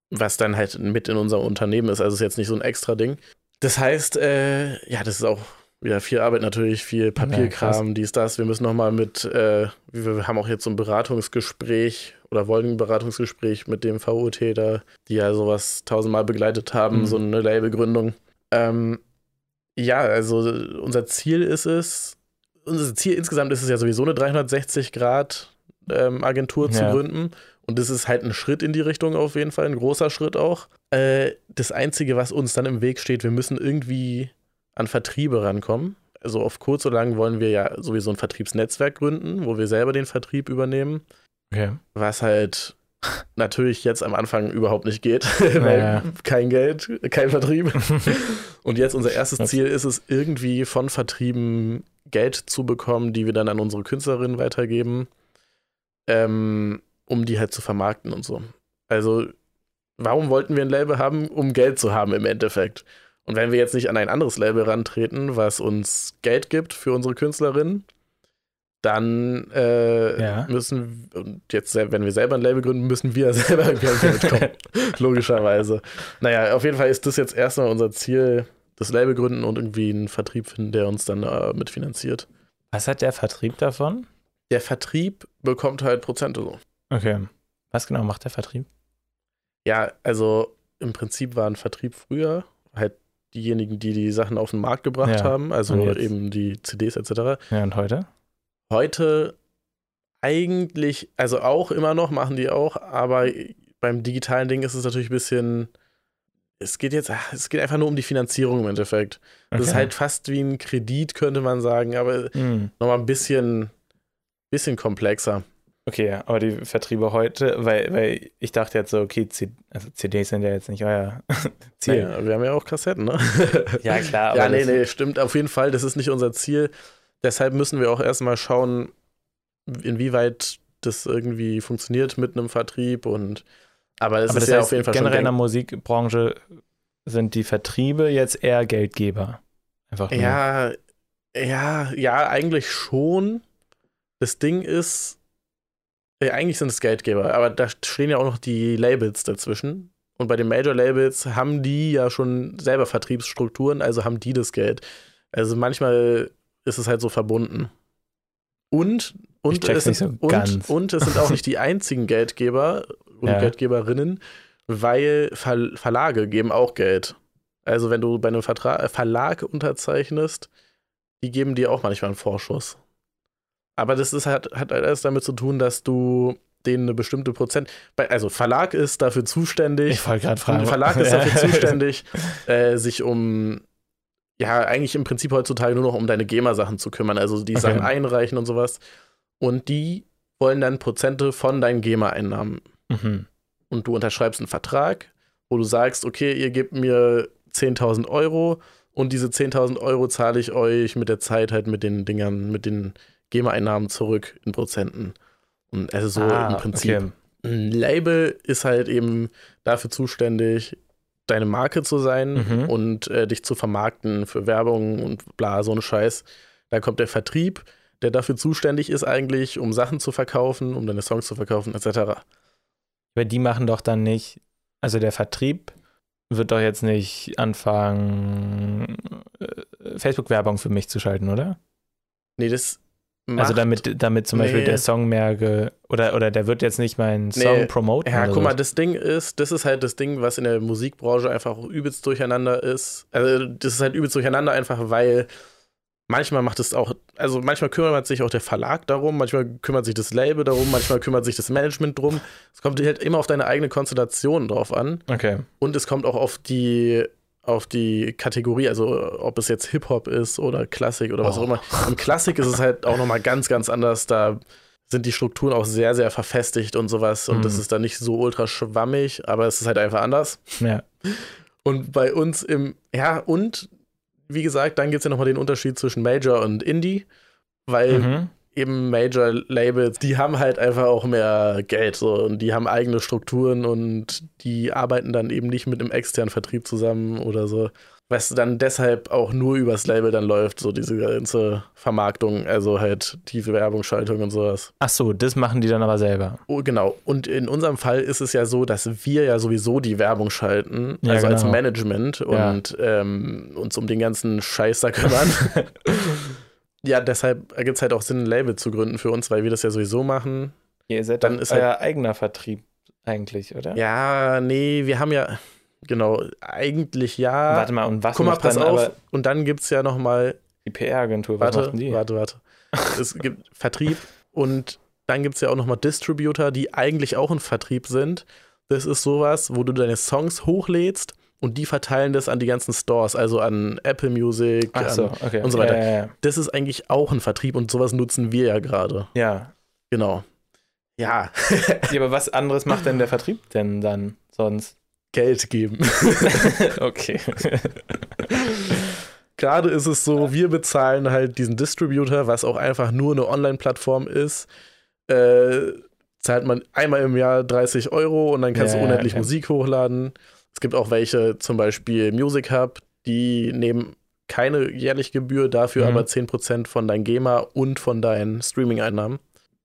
was dann halt mit in unserem Unternehmen ist, also ist jetzt nicht so ein extra Ding. Das heißt, äh, ja, das ist auch wieder viel Arbeit natürlich, viel Papierkram, dies, das. Wir müssen nochmal mit, äh, wir haben auch jetzt so ein Beratungsgespräch oder wollen ein Beratungsgespräch mit dem VUT da, die ja sowas tausendmal begleitet haben, Mhm. so eine Labelgründung. Ähm, ja, also unser Ziel ist es, unser Ziel insgesamt ist es ja sowieso eine 360-Grad-Agentur zu Ja. gründen. Und das ist halt ein Schritt in die Richtung auf jeden Fall, ein großer Schritt auch. Äh, das Einzige, was uns dann im Weg steht, wir müssen irgendwie an Vertriebe rankommen. Also auf kurz oder lang wollen wir ja sowieso ein Vertriebsnetzwerk gründen, wo wir selber den Vertrieb übernehmen, Okay. was halt natürlich jetzt am Anfang überhaupt nicht geht, weil Ja. kein Geld, kein Vertrieb. Und jetzt unser erstes Das- Ziel ist es, irgendwie von Vertrieben Geld zu bekommen, die wir dann an unsere Künstlerinnen weitergeben, ähm, um die halt zu vermarkten und so. Also, warum wollten wir ein Label haben? Um Geld zu haben im Endeffekt. Und wenn wir jetzt nicht an ein anderes Label rantreten, was uns Geld gibt für unsere Künstlerinnen, dann äh, Ja. müssen, und jetzt, wenn wir selber ein Label gründen, müssen wir selber Geld mitkommen. Logischerweise. Naja, auf jeden Fall ist das jetzt erstmal unser Ziel, das Label gründen und irgendwie einen Vertrieb finden, der uns dann äh, mitfinanziert. Was hat der Vertrieb davon? Der Vertrieb bekommt halt Prozente so. Okay. Was genau macht der Vertrieb? Ja, also im Prinzip war ein Vertrieb früher halt diejenigen, die die Sachen auf den Markt gebracht Ja, haben, also eben die CDs etc. Ja, und heute? Heute eigentlich, also auch immer noch, machen die auch, aber beim digitalen Ding ist es natürlich ein bisschen, es geht jetzt, es geht einfach nur um die Finanzierung im Endeffekt. Das ist Okay. halt fast wie ein Kredit, könnte man sagen, aber Hm. nochmal ein bisschen, bisschen komplexer. Okay, aber die Vertriebe heute, weil, weil ich dachte jetzt so, okay, C also CDs sind ja jetzt nicht euer Ziel. Naja, wir haben ja auch Kassetten, ne? Ja, klar, ja, nee, nee, stimmt auf jeden Fall. Das ist nicht unser Ziel. Deshalb müssen wir auch erstmal schauen, inwieweit das irgendwie funktioniert mit einem Vertrieb und aber es ist ja heißt, auf jeden Fall generell in der. Musikbranche sind die Vertriebe jetzt eher Geldgeber. Einfach nur. Ja, ja, ja, eigentlich schon. Das Ding ist, ja, eigentlich sind es Geldgeber, aber da stehen ja auch noch die Labels dazwischen. Und bei den Major-Labels haben die ja schon selber Vertriebsstrukturen, also haben die das Geld. Also manchmal ist es halt so verbunden. Und, und, es, sind, so und, und es sind auch nicht die einzigen Geldgeber und Ja. Geldgeberinnen, weil Ver Verlage geben auch Geld. Also wenn du bei einem Vertra Verlag unterzeichnest, die geben dir auch manchmal einen Vorschuss. Aber das ist halt, hat alles damit zu tun, dass du denen eine bestimmte Prozent. Also Verlag ist dafür zuständig. Ich wollte gerade fragen. Verlag ist dafür zuständig, äh, sich um, ja, eigentlich im Prinzip heutzutage nur noch um deine GEMA-Sachen zu kümmern, also die Okay. Sachen einreichen und sowas. Und die wollen dann Prozente von deinen GEMA-Einnahmen. Mhm. Und du unterschreibst einen Vertrag, wo du sagst, okay, ihr gebt mir 10.000 Euro und diese 10.000 Euro zahle ich euch mit der Zeit halt mit den Dingern, mit den GEMA-Einnahmen zurück in Prozenten. Und also so Ah, im Prinzip okay. ein Label ist halt eben dafür zuständig, deine Marke zu sein Mhm. und äh, dich zu vermarkten für Werbung und bla, so ein Scheiß. Dann kommt der Vertrieb, der dafür zuständig ist eigentlich, um Sachen zu verkaufen, um deine Songs zu verkaufen, etc. Aber die machen doch dann nicht, also der Vertrieb wird doch jetzt nicht anfangen, äh, Facebook-Werbung für mich zu schalten, oder? Nee, das Also macht- damit, damit zum Beispiel Nee. der Song mehr ge oder, oder der wird jetzt nicht meinen Song Nee. promoten. Ja, guck mal, das Ding ist, das ist halt das Ding, was in der Musikbranche einfach übelst durcheinander ist. Also, das ist halt übelst durcheinander einfach, weil manchmal macht es auch, also manchmal kümmert sich auch der Verlag darum, manchmal kümmert sich das Label darum, manchmal kümmert sich das Management drum. Es kommt halt immer auf deine eigene Konstellation drauf an Okay. und es kommt auch auf die auf die Kategorie, also ob es jetzt Hip-Hop ist oder Klassik oder was Oh. auch immer. Im Klassik ist es halt auch nochmal ganz, ganz anders. Da sind die Strukturen auch sehr, sehr verfestigt und sowas. Und das Mhm. ist dann nicht so ultra schwammig, aber es ist halt einfach anders. Ja. Und bei uns im, ja, und wie gesagt, dann gibt es ja nochmal den Unterschied zwischen Major und Indie, weil Mhm. Eben Major-Labels, die haben halt einfach auch mehr Geld so und die haben eigene Strukturen und die arbeiten dann eben nicht mit einem externen Vertrieb zusammen oder so. Was dann deshalb auch nur übers Label dann läuft, so diese ganze Vermarktung, also halt die Werbungsschaltung und sowas. Ach so, das machen die dann aber selber. Oh, genau. Und in unserem Fall ist es ja so, dass wir ja sowieso die Werbung schalten, Ja, also als genau. Management Ja. und ähm, uns um den ganzen Scheiß da kümmern. ja, deshalb ergibt es halt auch Sinn, ein Label zu gründen für uns, weil wir das ja sowieso machen. Ihr seid Dann ist euer eigener Vertrieb eigentlich, oder? Ja, nee, wir haben ja, genau, eigentlich ja. Warte mal, und was Guck mal, pass dann auf. Und dann gibt es ja noch mal, die PR-Agentur? Was warte, die? warte, warte. Es gibt Vertrieb und dann gibt es ja auch noch mal Distributor, die eigentlich auch ein Vertrieb sind. Das ist sowas, wo du deine Songs hochlädst und die verteilen das an die ganzen Stores, also an Apple Music. So, An, okay. und so weiter. Ja, ja, ja. das ist eigentlich auch ein Vertrieb und sowas nutzen wir ja gerade. ja. Genau. Ja, aber was anderes macht denn der Vertrieb denn dann sonst? Geld geben. okay. Gerade ist es so, wir bezahlen halt diesen Distributor, was auch einfach nur eine Online-Plattform ist. Äh, zahlt man einmal im Jahr 30 Euro und dann kannst du unendlich okay. Musik hochladen. Es gibt auch welche, zum Beispiel Music Hub, die nehmen keine jährliche Gebühr, dafür Mhm. aber 10% von dein GEMA und von deinen Streaming-Einnahmen.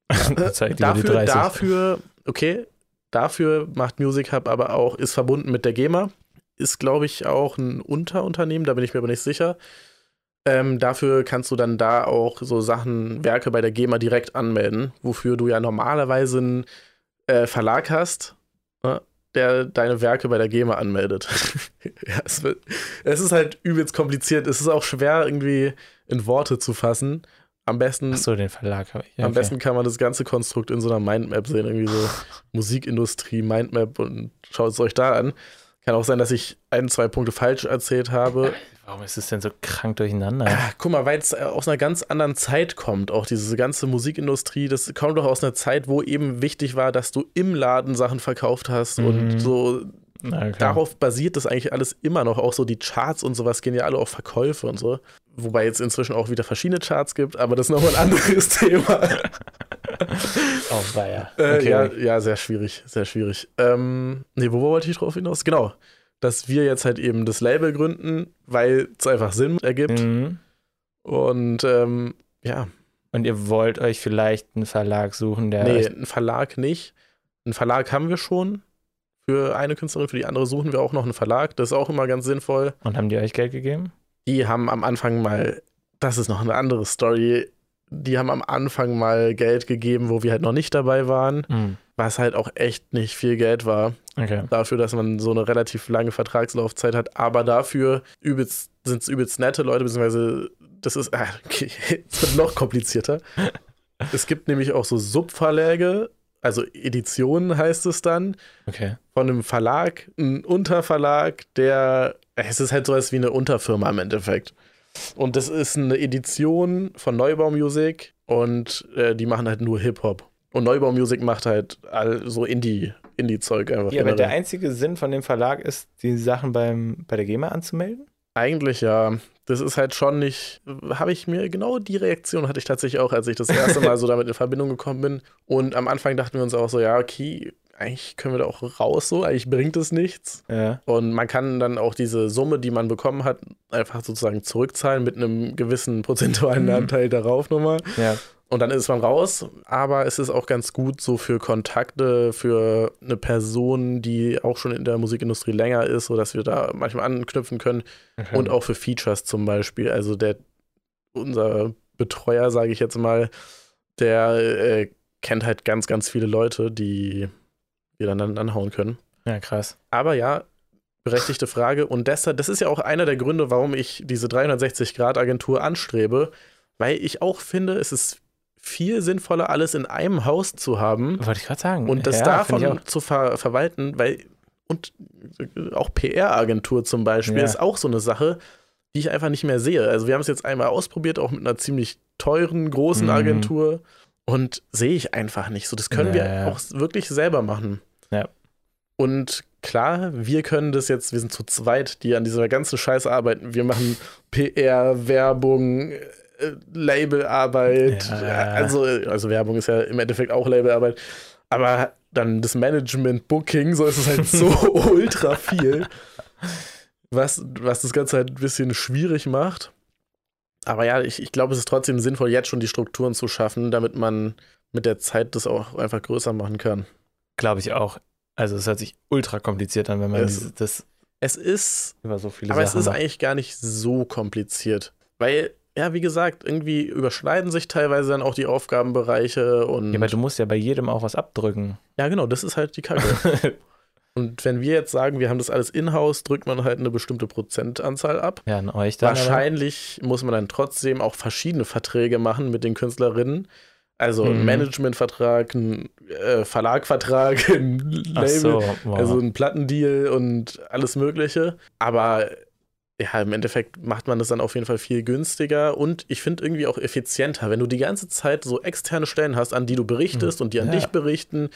Dafür, 30. dafür, okay, dafür macht Music Hub aber auch, ist verbunden mit der GEMA, ist, glaube ich, auch ein Unterunternehmen, da bin ich mir aber nicht sicher. Ähm, dafür kannst du dann da auch so Sachen, Werke bei der GEMA direkt anmelden, wofür du ja normalerweise einen äh, Verlag hast, ne, der deine Werke bei der GEMA anmeldet. ja, es, wird, es ist halt übelst kompliziert. Es ist auch schwer irgendwie in Worte zu fassen. Am besten Ach so, den Verlag habe ich. Ja, am okay. besten kann man das ganze Konstrukt in so einer Mindmap sehen, irgendwie so Musikindustrie, Mindmap und schaut es euch da an. Kann auch sein, dass ich ein, zwei Punkte falsch erzählt habe. Warum ist es denn so krank durcheinander? Ah, guck mal, weil es äh, aus einer ganz anderen Zeit kommt, auch diese ganze Musikindustrie, das kommt doch aus einer Zeit, wo eben wichtig war, dass du im Laden Sachen verkauft hast Mhm. und so Na, darauf basiert das eigentlich alles immer noch. Auch so die Charts und sowas gehen ja alle auf Verkäufe und so. Wobei jetzt inzwischen auch wieder verschiedene Charts gibt, aber das ist nochmal ein anderes Thema. Oh, weia. Äh, Okay. ja, ja, sehr schwierig, sehr schwierig. Ähm, nee, wo wollte ich drauf hinaus? Genau, dass wir jetzt halt eben das Label gründen, weil es einfach Sinn ergibt. Mhm. Und ähm, ja, Und ihr wollt euch vielleicht einen Verlag suchen, der. nee, einen Verlag nicht. Einen Verlag haben wir schon. Für eine Künstlerin, für die andere suchen wir auch noch einen Verlag. Das ist auch immer ganz sinnvoll. Und haben die euch Geld gegeben? Die haben am Anfang mal, das ist noch eine andere Story, die haben am Anfang mal Geld gegeben, wo wir halt noch nicht dabei waren, Mhm. Was halt auch echt nicht viel Geld war. Okay. dafür, dass man so eine relativ lange Vertragslaufzeit hat, aber dafür übelst, sind es übelst nette Leute, beziehungsweise das ist, ah, okay, es wird noch komplizierter. Es gibt nämlich auch so Subverläge, also Editionen heißt es dann, Okay. von einem Verlag, ein Unterverlag, der, es ist halt sowas wie eine Unterfirma im Endeffekt. Und das ist eine Edition von Neubau Music und äh, die machen halt nur Hip-Hop. Und Neubau Music macht halt all so Indie, Indie-Zeug einfach. Ja, aber der generell. einzige Sinn von dem Verlag ist, die Sachen beim, bei der GEMA anzumelden? Eigentlich ja. Das ist halt schon nicht, habe ich mir, genau die Reaktion hatte ich tatsächlich auch, als ich das erste Mal so damit in Verbindung gekommen bin. Und am Anfang dachten wir uns auch so, ja, okay, eigentlich können wir da auch raus so, eigentlich bringt es nichts. Ja. Und man kann dann auch diese Summe, die man bekommen hat, einfach sozusagen zurückzahlen mit einem gewissen prozentualen Mhm. Anteil darauf nochmal. Ja. Und dann ist man raus. Aber es ist auch ganz gut so für Kontakte, für eine Person, die auch schon in der Musikindustrie länger ist, sodass wir da manchmal anknüpfen können. Okay. Und auch für Features zum Beispiel. Also der, unser Betreuer, sage ich jetzt mal, der äh, kennt halt ganz, ganz viele Leute, die wir dann, dann anhauen können. Ja, krass. Aber ja, berechtigte Frage. Und deshalb, das ist ja auch einer der Gründe, warum ich diese 360-Grad-Agentur anstrebe, weil ich auch finde, es ist viel sinnvoller, alles in einem Haus zu haben Wollte ich gerade sagen. und das ja, davon zu ver verwalten, weil und auch PR-Agentur zum Beispiel Ja. ist auch so eine Sache, die ich einfach nicht mehr sehe. Also wir haben es jetzt einmal ausprobiert, auch mit einer ziemlich teuren, großen Mhm. Agentur und sehe ich einfach nicht. So, das können Ja, wir auch wirklich selber machen. Ja. Und klar, wir können das jetzt, wir sind zu zweit, die an dieser ganzen Scheiße arbeiten. Wir machen PR, Werbung, äh, Labelarbeit. Ja. Also, also Werbung ist ja im Endeffekt auch Labelarbeit. Aber dann das Management, Booking, so ist es halt so ultra viel, was, was das Ganze halt ein bisschen schwierig macht. Aber ja, ich, ich glaube, es ist trotzdem sinnvoll, jetzt schon die Strukturen zu schaffen, damit man mit der Zeit das auch einfach größer machen kann. Glaube ich auch. Also es hört sich ultra kompliziert an, wenn man Es- dieses, das Es ist über so viele Aber es Sachen ist macht. eigentlich gar nicht so kompliziert. Weil, ja, wie gesagt, irgendwie überschneiden sich teilweise dann auch die Aufgabenbereiche und. Ja, aber du musst ja bei jedem auch was abdrücken. ja, genau, das ist halt die Kacke. und wenn wir jetzt sagen, wir haben das alles in-house, drückt man halt eine bestimmte Prozentanzahl ab. ja, an euch dann. aber- Wahrscheinlich muss man dann trotzdem auch verschiedene Verträge machen mit den Künstlerinnen. Also ein Mhm. Managementvertrag, ein äh, Verlagvertrag, ein Label. So, wow. Also ein Plattendeal und alles Mögliche. Aber ja, im Endeffekt macht man das dann auf jeden Fall viel günstiger und ich finde irgendwie auch effizienter, wenn du die ganze Zeit so externe Stellen hast, an die du berichtest und die an. Ja. dich berichten,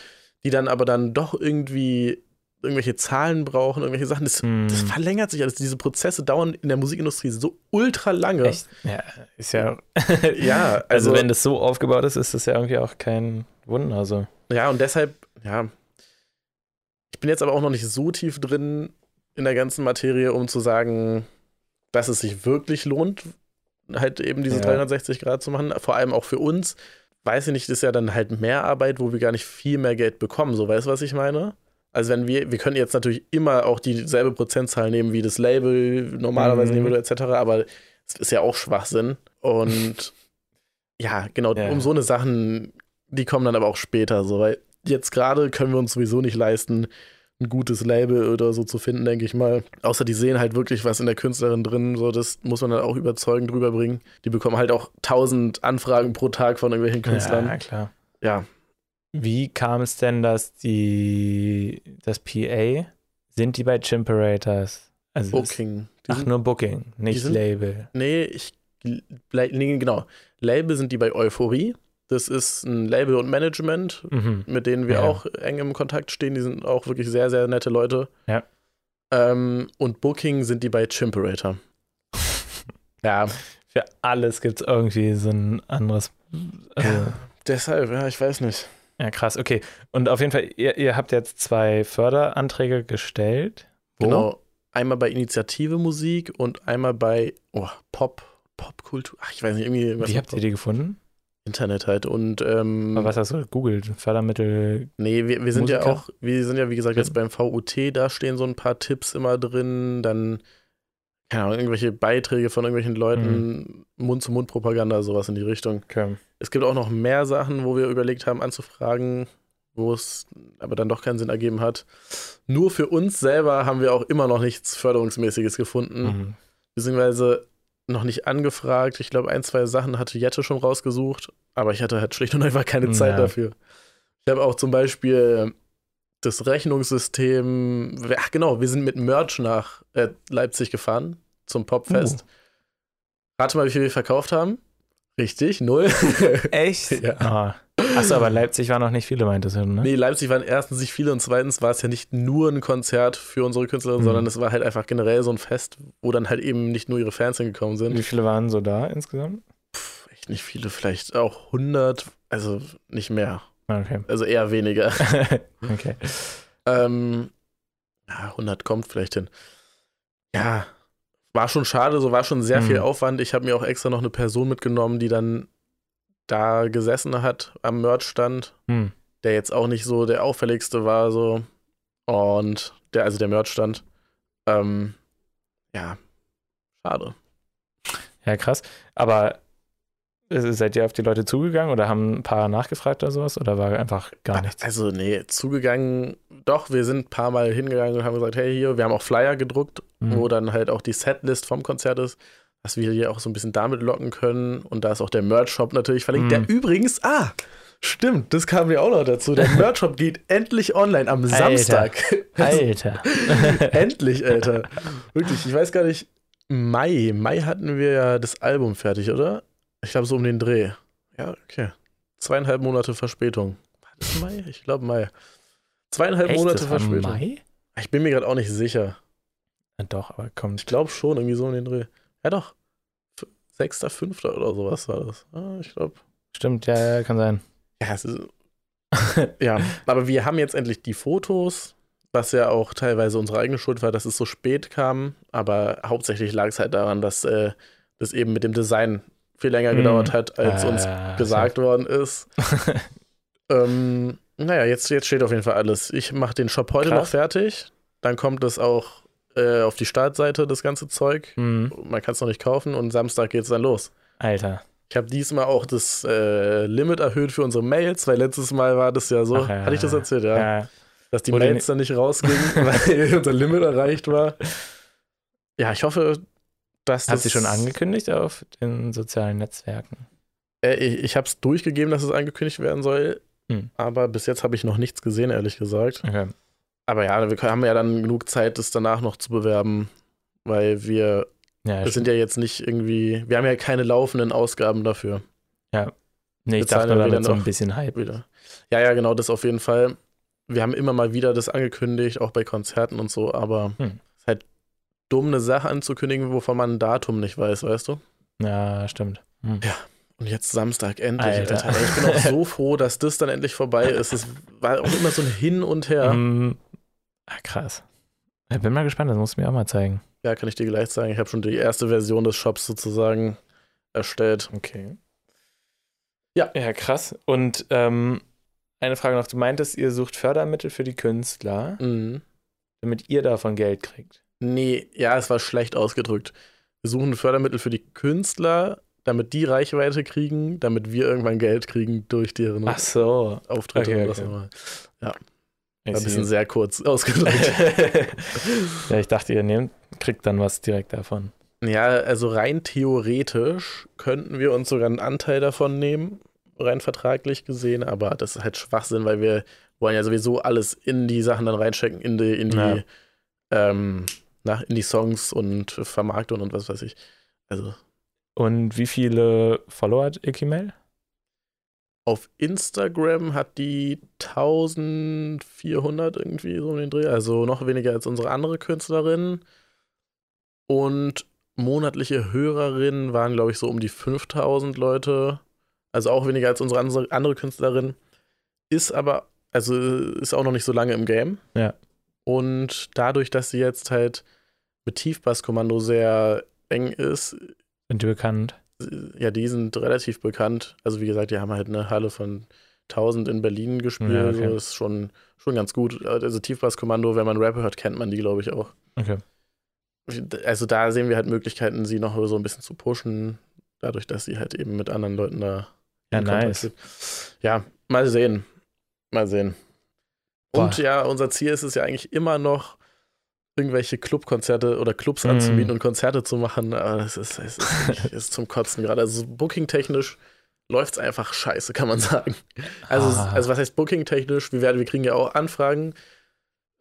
die dann aber dann doch irgendwie irgendwelche Zahlen brauchen, irgendwelche Sachen. Das, Hm. das verlängert sich alles. Diese Prozesse dauern in der Musikindustrie so ultra lange. Echt? Ja, ist ja. Ja, also, also, wenn das so aufgebaut ist, ist das ja irgendwie auch kein Wunder. So. Ja, und deshalb, ja. Ich bin jetzt aber auch noch nicht so tief drin in der ganzen Materie, um zu sagen, dass es sich wirklich lohnt, halt eben diese Ja. 360 Grad zu machen. Vor allem auch für uns. Weiß ich nicht, ist ja dann halt mehr Arbeit, wo wir gar nicht viel mehr Geld bekommen. So, weißt du, was ich meine? Also wenn wir, wir können jetzt natürlich immer auch dieselbe Prozentzahl nehmen, wie das Label normalerweise Mhm. nehmen würde, etc., aber es ist ja auch Schwachsinn. Und ja, genau, Ja. um so eine Sachen, die kommen dann aber auch später, so, weil jetzt gerade können wir uns sowieso nicht leisten, ein gutes Label oder so zu finden, denke ich mal. Außer die sehen halt wirklich was in der Künstlerin drin, so das muss man dann auch überzeugend drüber bringen. Die bekommen halt auch tausend Anfragen pro Tag von irgendwelchen Künstlern. Ja, klar. Ja, Wie kam es denn, dass die das PA sind die bei Chimperators? Also Booking. Die Ach, nur Booking, nicht sind- Label. nee, ich nee, genau. Label sind die bei Euphorie. Das ist ein Label und Management, Mhm. mit denen wir Ja. auch eng im Kontakt stehen. Die sind auch wirklich sehr, sehr nette Leute. Ja. Ähm, und Booking sind die bei Chimperator. ja, Für alles gibt es irgendwie so ein anderes. Also, ja. Ja. deshalb, ja, ich weiß nicht. krass, okay. Und auf jeden Fall, ihr, ihr habt jetzt zwei Förderanträge gestellt. Wo? Genau. Einmal bei Initiative Musik und einmal bei oh, Pop, Popkultur. Ach, ich weiß nicht, irgendwie was Wie habt ihr Pop- die gefunden? Internet halt. Und ähm, Aber was hast du gegoogelt? Fördermittel. Nee, wir, wir sind ja Musiker? auch, wir sind ja wie gesagt jetzt beim VUT, da stehen so ein paar Tipps immer drin, dann, keine Ahnung, irgendwelche Beiträge von irgendwelchen Leuten, Mund-zu-Mund-Propaganda, sowas in die Richtung. Okay. Es gibt auch noch mehr Sachen, wo wir überlegt haben anzufragen, wo es aber dann doch keinen Sinn ergeben hat. Nur für uns selber haben wir auch immer noch nichts Förderungsmäßiges gefunden, Mhm. beziehungsweise noch nicht angefragt. Ich glaube, ein, zwei Sachen hatte Jette schon rausgesucht, aber ich hatte halt schlicht und einfach keine Zeit Ja. dafür. Ich habe auch zum Beispiel das Rechnungssystem, ach genau, wir sind mit Merch nach äh, Leipzig gefahren zum Popfest. Uh. Rate mal, wie viel wir verkauft haben. Richtig, null. Echt? Ja. Ah. Achso, aber Leipzig waren noch nicht viele, meintest du, ne? Nee, Leipzig waren erstens nicht viele und zweitens war es ja nicht nur ein Konzert für unsere Künstlerin, Mhm. sondern es war halt einfach generell so ein Fest, wo dann halt eben nicht nur ihre Fans hingekommen sind. Wie viele waren so da insgesamt? Echt nicht viele, vielleicht auch 100, also nicht mehr. Okay. Also eher weniger. okay. ähm, ja, 100 kommt vielleicht hin. Ja, war schon schade, so war schon sehr Mhm. viel Aufwand. Ich habe mir auch extra noch eine Person mitgenommen, die dann da gesessen hat am Merchstand, Hm. der jetzt auch nicht so der auffälligste war, so. Und der, also der Merchstand. Ähm, ja, schade. Ja, krass. Aber seid ihr auf die Leute zugegangen oder haben ein paar nachgefragt oder sowas? Oder war einfach gar nichts? Also, nee, zugegangen, doch, wir sind ein paar Mal hingegangen und haben gesagt, hey, hier, wir haben auch Flyer gedruckt, Mhm. wo dann halt auch die Setlist vom Konzert ist, dass wir hier auch so ein bisschen damit locken können. Und da ist auch der Merch-Shop natürlich verlinkt, Mhm. der übrigens, ah, stimmt, das kam mir auch noch dazu. Der Merch-Shop geht endlich online am Alter. Samstag. Alter. endlich, Alter. Wirklich, ich weiß gar nicht, Mai, Mai hatten wir ja das Album fertig, oder? Ich glaube, so um den Dreh. Ja, okay. Zweieinhalb Monate Verspätung. War das Mai? Ich glaube Mai. Zweieinhalb Echt? Monate Das war Verspätung. Mai? Ich bin mir gerade auch nicht sicher. Ja, doch, aber kommt. Ich glaube schon, irgendwie so um den Dreh. Ja, doch. Sechster, fünfter oder sowas war das. Ah, ich glaube. Stimmt, ja, ja, kann sein. Ja, es ist, ja, aber wir haben jetzt endlich die Fotos, was ja auch teilweise unsere eigene Schuld war, dass es so spät kam. Aber hauptsächlich lag es halt daran, dass äh, das eben mit dem Design viel länger gedauert hat, als uns Äh, gesagt worden ist. ähm, naja, jetzt, jetzt steht auf jeden Fall alles. Ich mache den Shop heute Krass. noch fertig. Dann kommt es auch äh, auf die Startseite, das ganze Zeug. so. Mhm. Man kann es noch nicht kaufen und Samstag geht es dann los. Alter. Ich habe diesmal auch das äh, Limit erhöht für unsere Mails, weil letztes Mal war das ja so. Ach ja. Hatte ich das erzählt, ja? Ja. Dass die Wurde Mails dann nicht rausgingen, weil unser Limit erreicht war. Ja, ich hoffe, dass das. Hat sie schon angekündigt auf den sozialen Netzwerken? Äh, ich ich habe es durchgegeben, dass es angekündigt werden soll. Hm. Aber bis jetzt habe ich noch nichts gesehen, ehrlich gesagt. Okay. Aber ja, wir haben ja dann genug Zeit, das danach noch zu bewerben, weil wir, Ja, das sind ja jetzt nicht irgendwie, wir haben ja keine laufenden Ausgaben dafür. nee, ich dachte, ja da wieder wird so ein bisschen Hype. Wieder. Ja, ja, genau, das auf jeden Fall. Wir haben immer mal wieder das angekündigt, auch bei Konzerten und so, aber es Hm. ist halt dumm, eine Sache anzukündigen, wovon man ein Datum nicht weiß, weißt du? Ja, stimmt. Hm. Und jetzt Samstag endlich, Alter. Alter. Ich bin auch so froh, dass das dann endlich vorbei ist. Es war auch immer so ein Hin und Her. Mm, ah, krass. Ich bin mal gespannt, das musst du mir auch mal zeigen. Ja, kann ich dir gleich sagen. Ich habe schon die erste Version des Shops sozusagen erstellt. Okay. Ja. Ja, krass. Und ähm, eine Frage noch. Du meintest, ihr sucht Fördermittel für die Künstler, Mhm. damit ihr davon Geld kriegt. Nee, ja, es war schlecht ausgedrückt. Wir suchen Fördermittel für die Künstler, damit die Reichweite kriegen, damit wir irgendwann Geld kriegen durch deren Ach so. Auftritte okay, okay. Ich War ein bisschen sehr kurz ausgedrückt. ja, ich dachte, ihr nehmt, kriegt dann was direkt davon. ja, also rein theoretisch könnten wir uns sogar einen Anteil davon nehmen, rein vertraglich gesehen, aber das ist halt Schwachsinn, weil wir wollen ja sowieso alles in die Sachen dann reinchecken, in die, in die, Ja. ähm, na, in die Songs und Vermarktung und was weiß ich. Also Und wie viele Follower hat Ikimel? Auf Instagram hat die 1400 irgendwie so um den Dreh, also noch weniger als unsere andere Künstlerin. Und monatliche Hörerinnen waren, glaube ich, so um die 5000 Leute. Also auch weniger als unsere andere, andere Künstlerin. Ist aber, also ist auch noch nicht so lange im Game. Ja. Und dadurch, dass sie jetzt halt mit Tiefbasskommando sehr eng ist, Sind die bekannt? ja, die sind relativ bekannt. Also wie gesagt, die haben halt eine Halle von 1000 in Berlin gespielt. Ja, okay. so ist schon, schon ganz gut. Also Tiefbasskommando, wenn man Rap hört, kennt man die, glaube ich, auch. Okay. Also da sehen wir halt Möglichkeiten, sie noch so ein bisschen zu pushen, dadurch, dass sie halt eben mit anderen Leuten da Ja, nice. sind. Ja, mal sehen. Mal sehen. Und Boah. ja, unser Ziel ist es ja eigentlich immer noch, irgendwelche Clubkonzerte oder Clubs Mhm. anzubieten und Konzerte zu machen. Aber das ist, es ist, wirklich- ist zum Kotzen gerade. Also booking-technisch läuft es einfach scheiße, kann man sagen. Also, Ah. also was heißt booking-technisch? Wir, werden, wir kriegen ja auch Anfragen,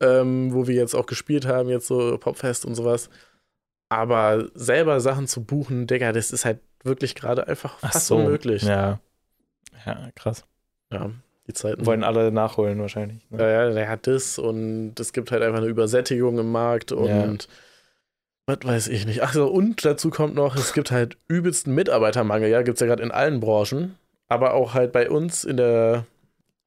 ähm, wo wir jetzt auch gespielt haben, jetzt so Popfest und sowas. Aber selber Sachen zu buchen, Digga, das ist halt wirklich gerade einfach Ach fast so. unmöglich. Ja. Ja, krass. Ja, die Zeiten. Wollen alle nachholen wahrscheinlich. Ne? Ja, ja, der hat das und es gibt halt einfach eine Übersättigung im Markt und Ja. was weiß ich nicht. Achso, und dazu kommt noch, es gibt halt übelsten Mitarbeitermangel, ja, gibt es ja gerade in allen Branchen, aber auch halt bei uns in der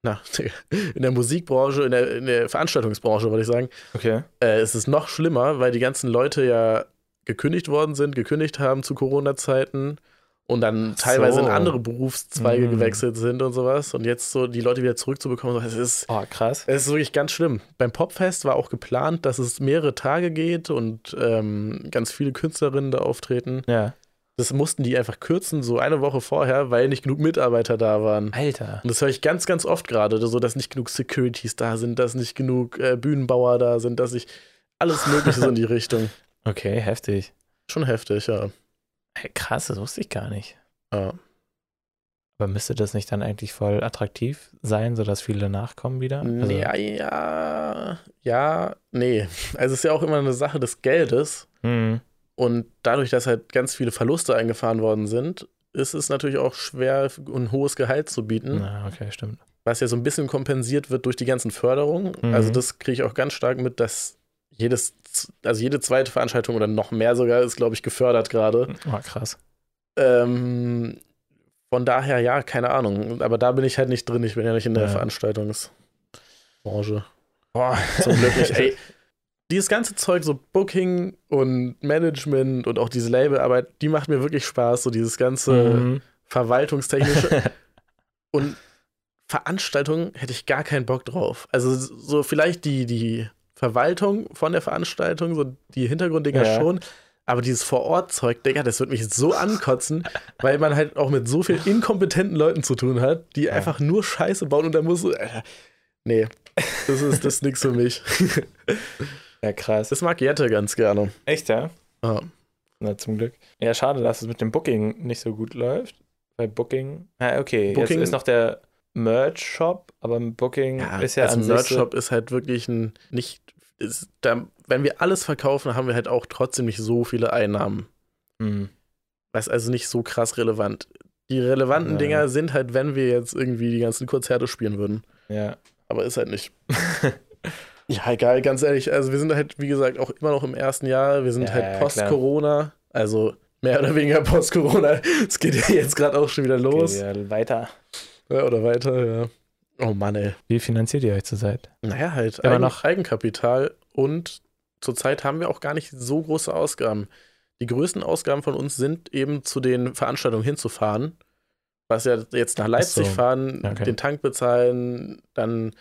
na, in der Musikbranche, in der, in der Veranstaltungsbranche, würde ich sagen, Okay. äh, ist es noch schlimmer, weil die ganzen Leute ja gekündigt worden sind, gekündigt haben zu Corona-Zeiten und dann teilweise in so. andere Berufszweige Mm. gewechselt sind und sowas. Und jetzt so die Leute wieder zurückzubekommen, es ist, Oh, krass. es ist wirklich ganz schlimm. Beim Popfest war auch geplant, dass es mehrere Tage geht und ähm, ganz viele Künstlerinnen da auftreten. Ja. Das mussten die einfach kürzen, so eine Woche vorher, weil nicht genug Mitarbeiter da waren. Alter. Und das höre ich ganz, ganz oft gerade, so dass nicht genug Securities da sind, dass nicht genug äh, Bühnenbauer da sind, dass ich alles Mögliche so in die Richtung. Okay, heftig. Schon heftig, ja. Hey, krass, das wusste ich gar nicht. ja. Aber müsste das nicht dann eigentlich voll attraktiv sein, sodass viele nachkommen wieder? Also, ja, ja, ja, nee. Also es ist ja auch immer eine Sache des Geldes. hm, Und dadurch, dass halt ganz viele Verluste eingefahren worden sind, ist es natürlich auch schwer, ein hohes Gehalt zu bieten. na, okay, stimmt. was ja so ein bisschen kompensiert wird durch die ganzen Förderungen. Mhm. Also das kriege ich auch ganz stark mit, dass jedes, also jede zweite Veranstaltung oder noch mehr sogar ist, glaube ich, gefördert gerade. Oh, krass. Ähm, von daher, ja, keine Ahnung. Aber da bin ich halt nicht drin. Ich bin ja nicht in der Ja. Veranstaltungsbranche. Boah. Zum Glück nicht. Ey, dieses ganze Zeug, so Booking und Management und auch diese Labelarbeit, die macht mir wirklich Spaß. So dieses ganze Mhm. verwaltungstechnische. und Veranstaltungen hätte ich gar keinen Bock drauf. Also so vielleicht die, die Verwaltung von der Veranstaltung, so die Hintergrunddinger Ja. schon. Aber dieses Vor-Ort-Zeug, Digga, das wird mich so ankotzen, weil man halt auch mit so vielen inkompetenten Leuten zu tun hat, die Ja. einfach nur Scheiße bauen und da muss so, äh, nee, das ist, das ist nix für mich. Ja, krass. Das mag Jette ganz gerne. Echt, ja? Ja. Na, zum Glück. Ja, schade, dass es mit dem Booking nicht so gut läuft. Bei Booking. Ja, okay. Booking- Jetzt ist noch der Merch-Shop, aber Booking ist ja also Merch-Shop ist halt wirklich ein nicht, ist, da, wenn wir alles verkaufen, haben wir halt auch trotzdem nicht so viele Einnahmen. Hm. Was also nicht so krass relevant. Die relevanten Ja. Dinger sind halt, wenn wir jetzt irgendwie die ganzen Konzerte spielen würden. Ja. Aber ist halt nicht. ja, egal, ganz ehrlich. Also wir sind halt, wie gesagt, auch immer noch im ersten Jahr. Wir sind Ja, halt post-Corona. Also mehr oder weniger post-Corona. Es geht ja jetzt gerade auch schon wieder los. Okay, ja, weiter. Ja, oder weiter, ja. Oh Mann, ey. Wie finanziert ihr euch zurzeit? Naja, halt Immer Eigen, noch. Eigenkapital und zurzeit haben wir auch gar nicht so große Ausgaben. Die größten Ausgaben von uns sind eben zu den Veranstaltungen hinzufahren, was ja jetzt nach Leipzig so. fahren, Okay. den Tank bezahlen, dann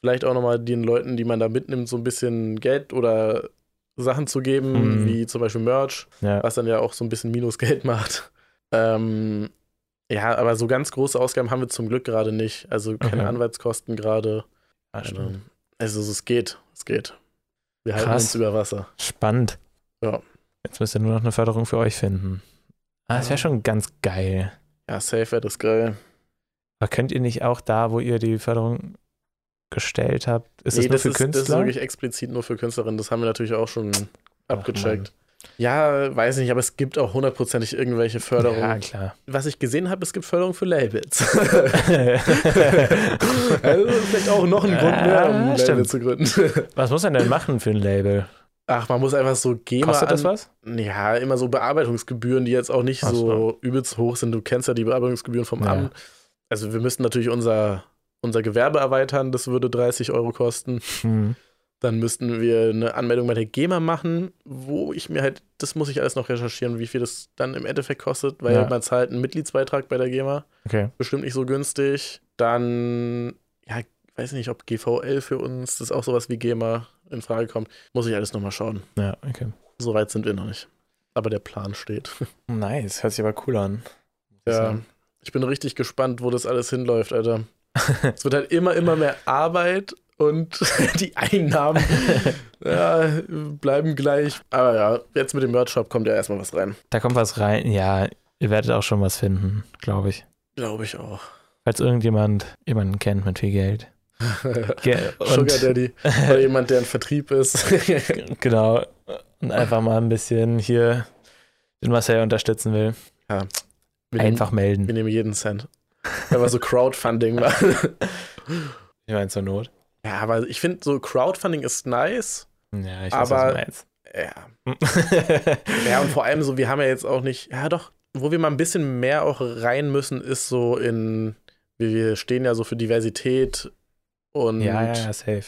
vielleicht auch nochmal den Leuten, die man da mitnimmt, so ein bisschen Geld oder Sachen zu geben, Mhm. wie zum Beispiel Merch, Ja. was dann ja auch so ein bisschen Minusgeld macht. Ähm, ja, aber so ganz große Ausgaben haben wir zum Glück gerade nicht. Also keine Okay. Anwaltskosten gerade. Also, also es geht, es geht. Wir halten Krass. uns über Wasser. Spannend. Ja. Jetzt müsst ihr nur noch eine Förderung für euch finden. Ah, das wäre schon ganz geil. Ja, safe wäre das geil. Aber könnt ihr nicht auch da, wo ihr die Förderung gestellt habt, ist Nee, das nur für ist, das ist Künstler? wirklich explizit nur für Künstlerinnen. Das haben wir natürlich auch schon abgecheckt. Ja, weiß nicht, aber es gibt auch hundertprozentig irgendwelche Förderungen. Ja, klar. Was ich gesehen habe, es gibt Förderung für Labels. also vielleicht auch noch ein Grund mehr, um ein Ja, Label zu gründen. Was muss man denn machen für ein Label? Ach, man muss einfach so GEMA Kostet das was? Ja, immer so Bearbeitungsgebühren, die jetzt auch nicht so, so. übelst hoch sind. Du kennst ja die Bearbeitungsgebühren vom Ja. Amt. Also wir müssten natürlich unser, unser Gewerbe erweitern, das würde 30 Euro kosten. Hm. Dann müssten wir eine Anmeldung bei der GEMA machen, wo ich mir halt, das muss ich alles noch recherchieren, wie viel das dann im Endeffekt kostet, weil Ja. man zahlt einen Mitgliedsbeitrag bei der GEMA. Okay. Bestimmt nicht so günstig. Dann, ja, weiß nicht, ob GVL für uns, das ist auch sowas wie GEMA in Frage kommt. Muss ich alles nochmal schauen. Ja, okay. So weit sind wir noch nicht. Aber der Plan steht. Nice. Hört sich aber cool an. Ja, ich bin richtig gespannt, wo das alles hinläuft, Alter. es wird halt immer, immer mehr Arbeit und die Einnahmen ja, bleiben gleich. Aber ja, jetzt mit dem Merch-Shop kommt ja erstmal was rein. Da kommt was rein. Ja, ihr werdet auch schon was finden, glaube ich. Glaube ich auch. Falls irgendjemand jemanden kennt mit viel Geld. Ge Sugar Daddy oder jemand, der ein Vertrieb ist. genau. Und einfach mal ein bisschen hier den Marcel unterstützen will. wir Einfach Nehmen, wir melden. nehmen jeden Cent. Wenn wir so Crowdfunding machen. Ich meine, zur Not. Ja, aber ich finde, so Crowdfunding ist nice. Ja, ich weiß, Aber- was du meinst. Ja, Ja, und vor allem so, wir haben ja jetzt auch nicht, ja doch, wo wir mal ein bisschen mehr auch rein müssen, ist so in wir stehen ja so für Diversität und Ja, ja, ja, safe.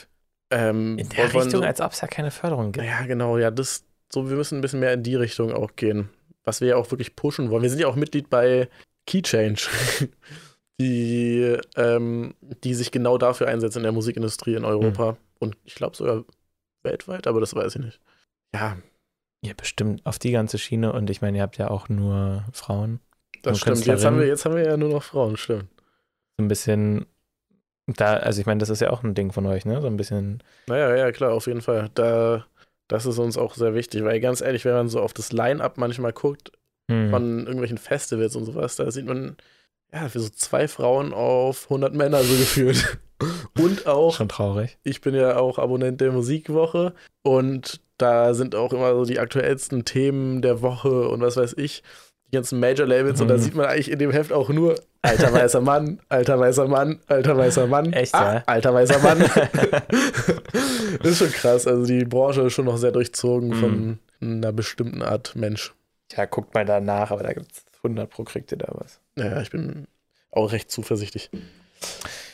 Ähm, In der Richtung, so, als ob es ja keine Förderung gibt. Ja, genau, ja, das, so, wir müssen ein bisschen mehr in die Richtung auch gehen. Was wir ja auch wirklich pushen wollen. Wir sind ja auch Mitglied bei Key Change, die, ähm, die sich genau dafür einsetzen in der Musikindustrie in Europa. Und ich glaube sogar weltweit, aber das weiß ich nicht. Ja, Ja, bestimmt auf die ganze Schiene und ich meine, ihr habt ja auch nur Frauen. das stimmt. Jetzt haben, wir, jetzt haben wir ja nur noch Frauen, stimmt. So ein bisschen da, also ich meine, das ist ja auch ein Ding von euch, ne? So ein bisschen. Naja, ja, klar, auf jeden Fall. Da, das ist uns auch sehr wichtig, weil ganz ehrlich, wenn man so auf das Line-Up manchmal guckt, Hm. von irgendwelchen Festivals und sowas, da sieht man, ja, für so zwei Frauen auf 100 Männer so gefühlt. Und auch, Schon traurig. ich bin ja auch Abonnent der Musikwoche und da sind auch immer so die aktuellsten Themen der Woche und was weiß ich, die ganzen Major-Labels und da Mhm. sieht man eigentlich in dem Heft auch nur alter weißer Mann, alter weißer Mann, alter weißer Mann, Echt, ah, ja? alter weißer Mann. das ist schon krass, also die Branche ist schon noch sehr durchzogen Mhm. von einer bestimmten Art Mensch. Ja, guckt mal danach, aber da gibt es 100 pro kriegt ihr da was. Ja, ich bin auch recht zuversichtlich.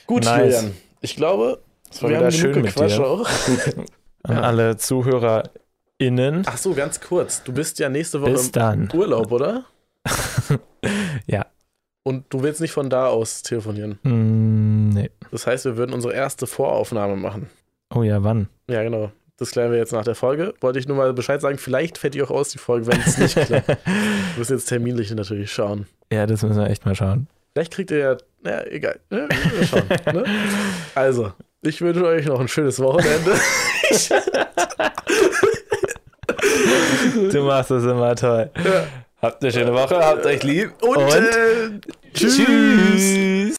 Gut, Nice. Julian. Ich glaube, Es war wir haben schön mit dir. auch. An Ja. alle ZuhörerInnen. Ach so, ganz kurz. Du bist ja nächste Woche Bis dann. im Urlaub, oder? Ja. Und du willst nicht von da aus telefonieren. Mm, nee. Das heißt, wir würden unsere erste Voraufnahme machen. Oh ja, wann? Ja, genau. Das klären wir jetzt nach der Folge. Wollte ich nur mal Bescheid sagen. Vielleicht fällt die auch aus, die Folge, wenn es nicht klappt. Wir müssen jetzt terminlich natürlich schauen. Ja, das müssen wir echt mal schauen. Vielleicht kriegt ihr ja, ja, egal. Ne? Wir schauen, ne? Also, ich wünsche euch noch ein schönes Wochenende. Du machst das immer toll. Ja. Habt eine schöne Woche, habt euch lieb Und, Und äh, tschüss. tschüss.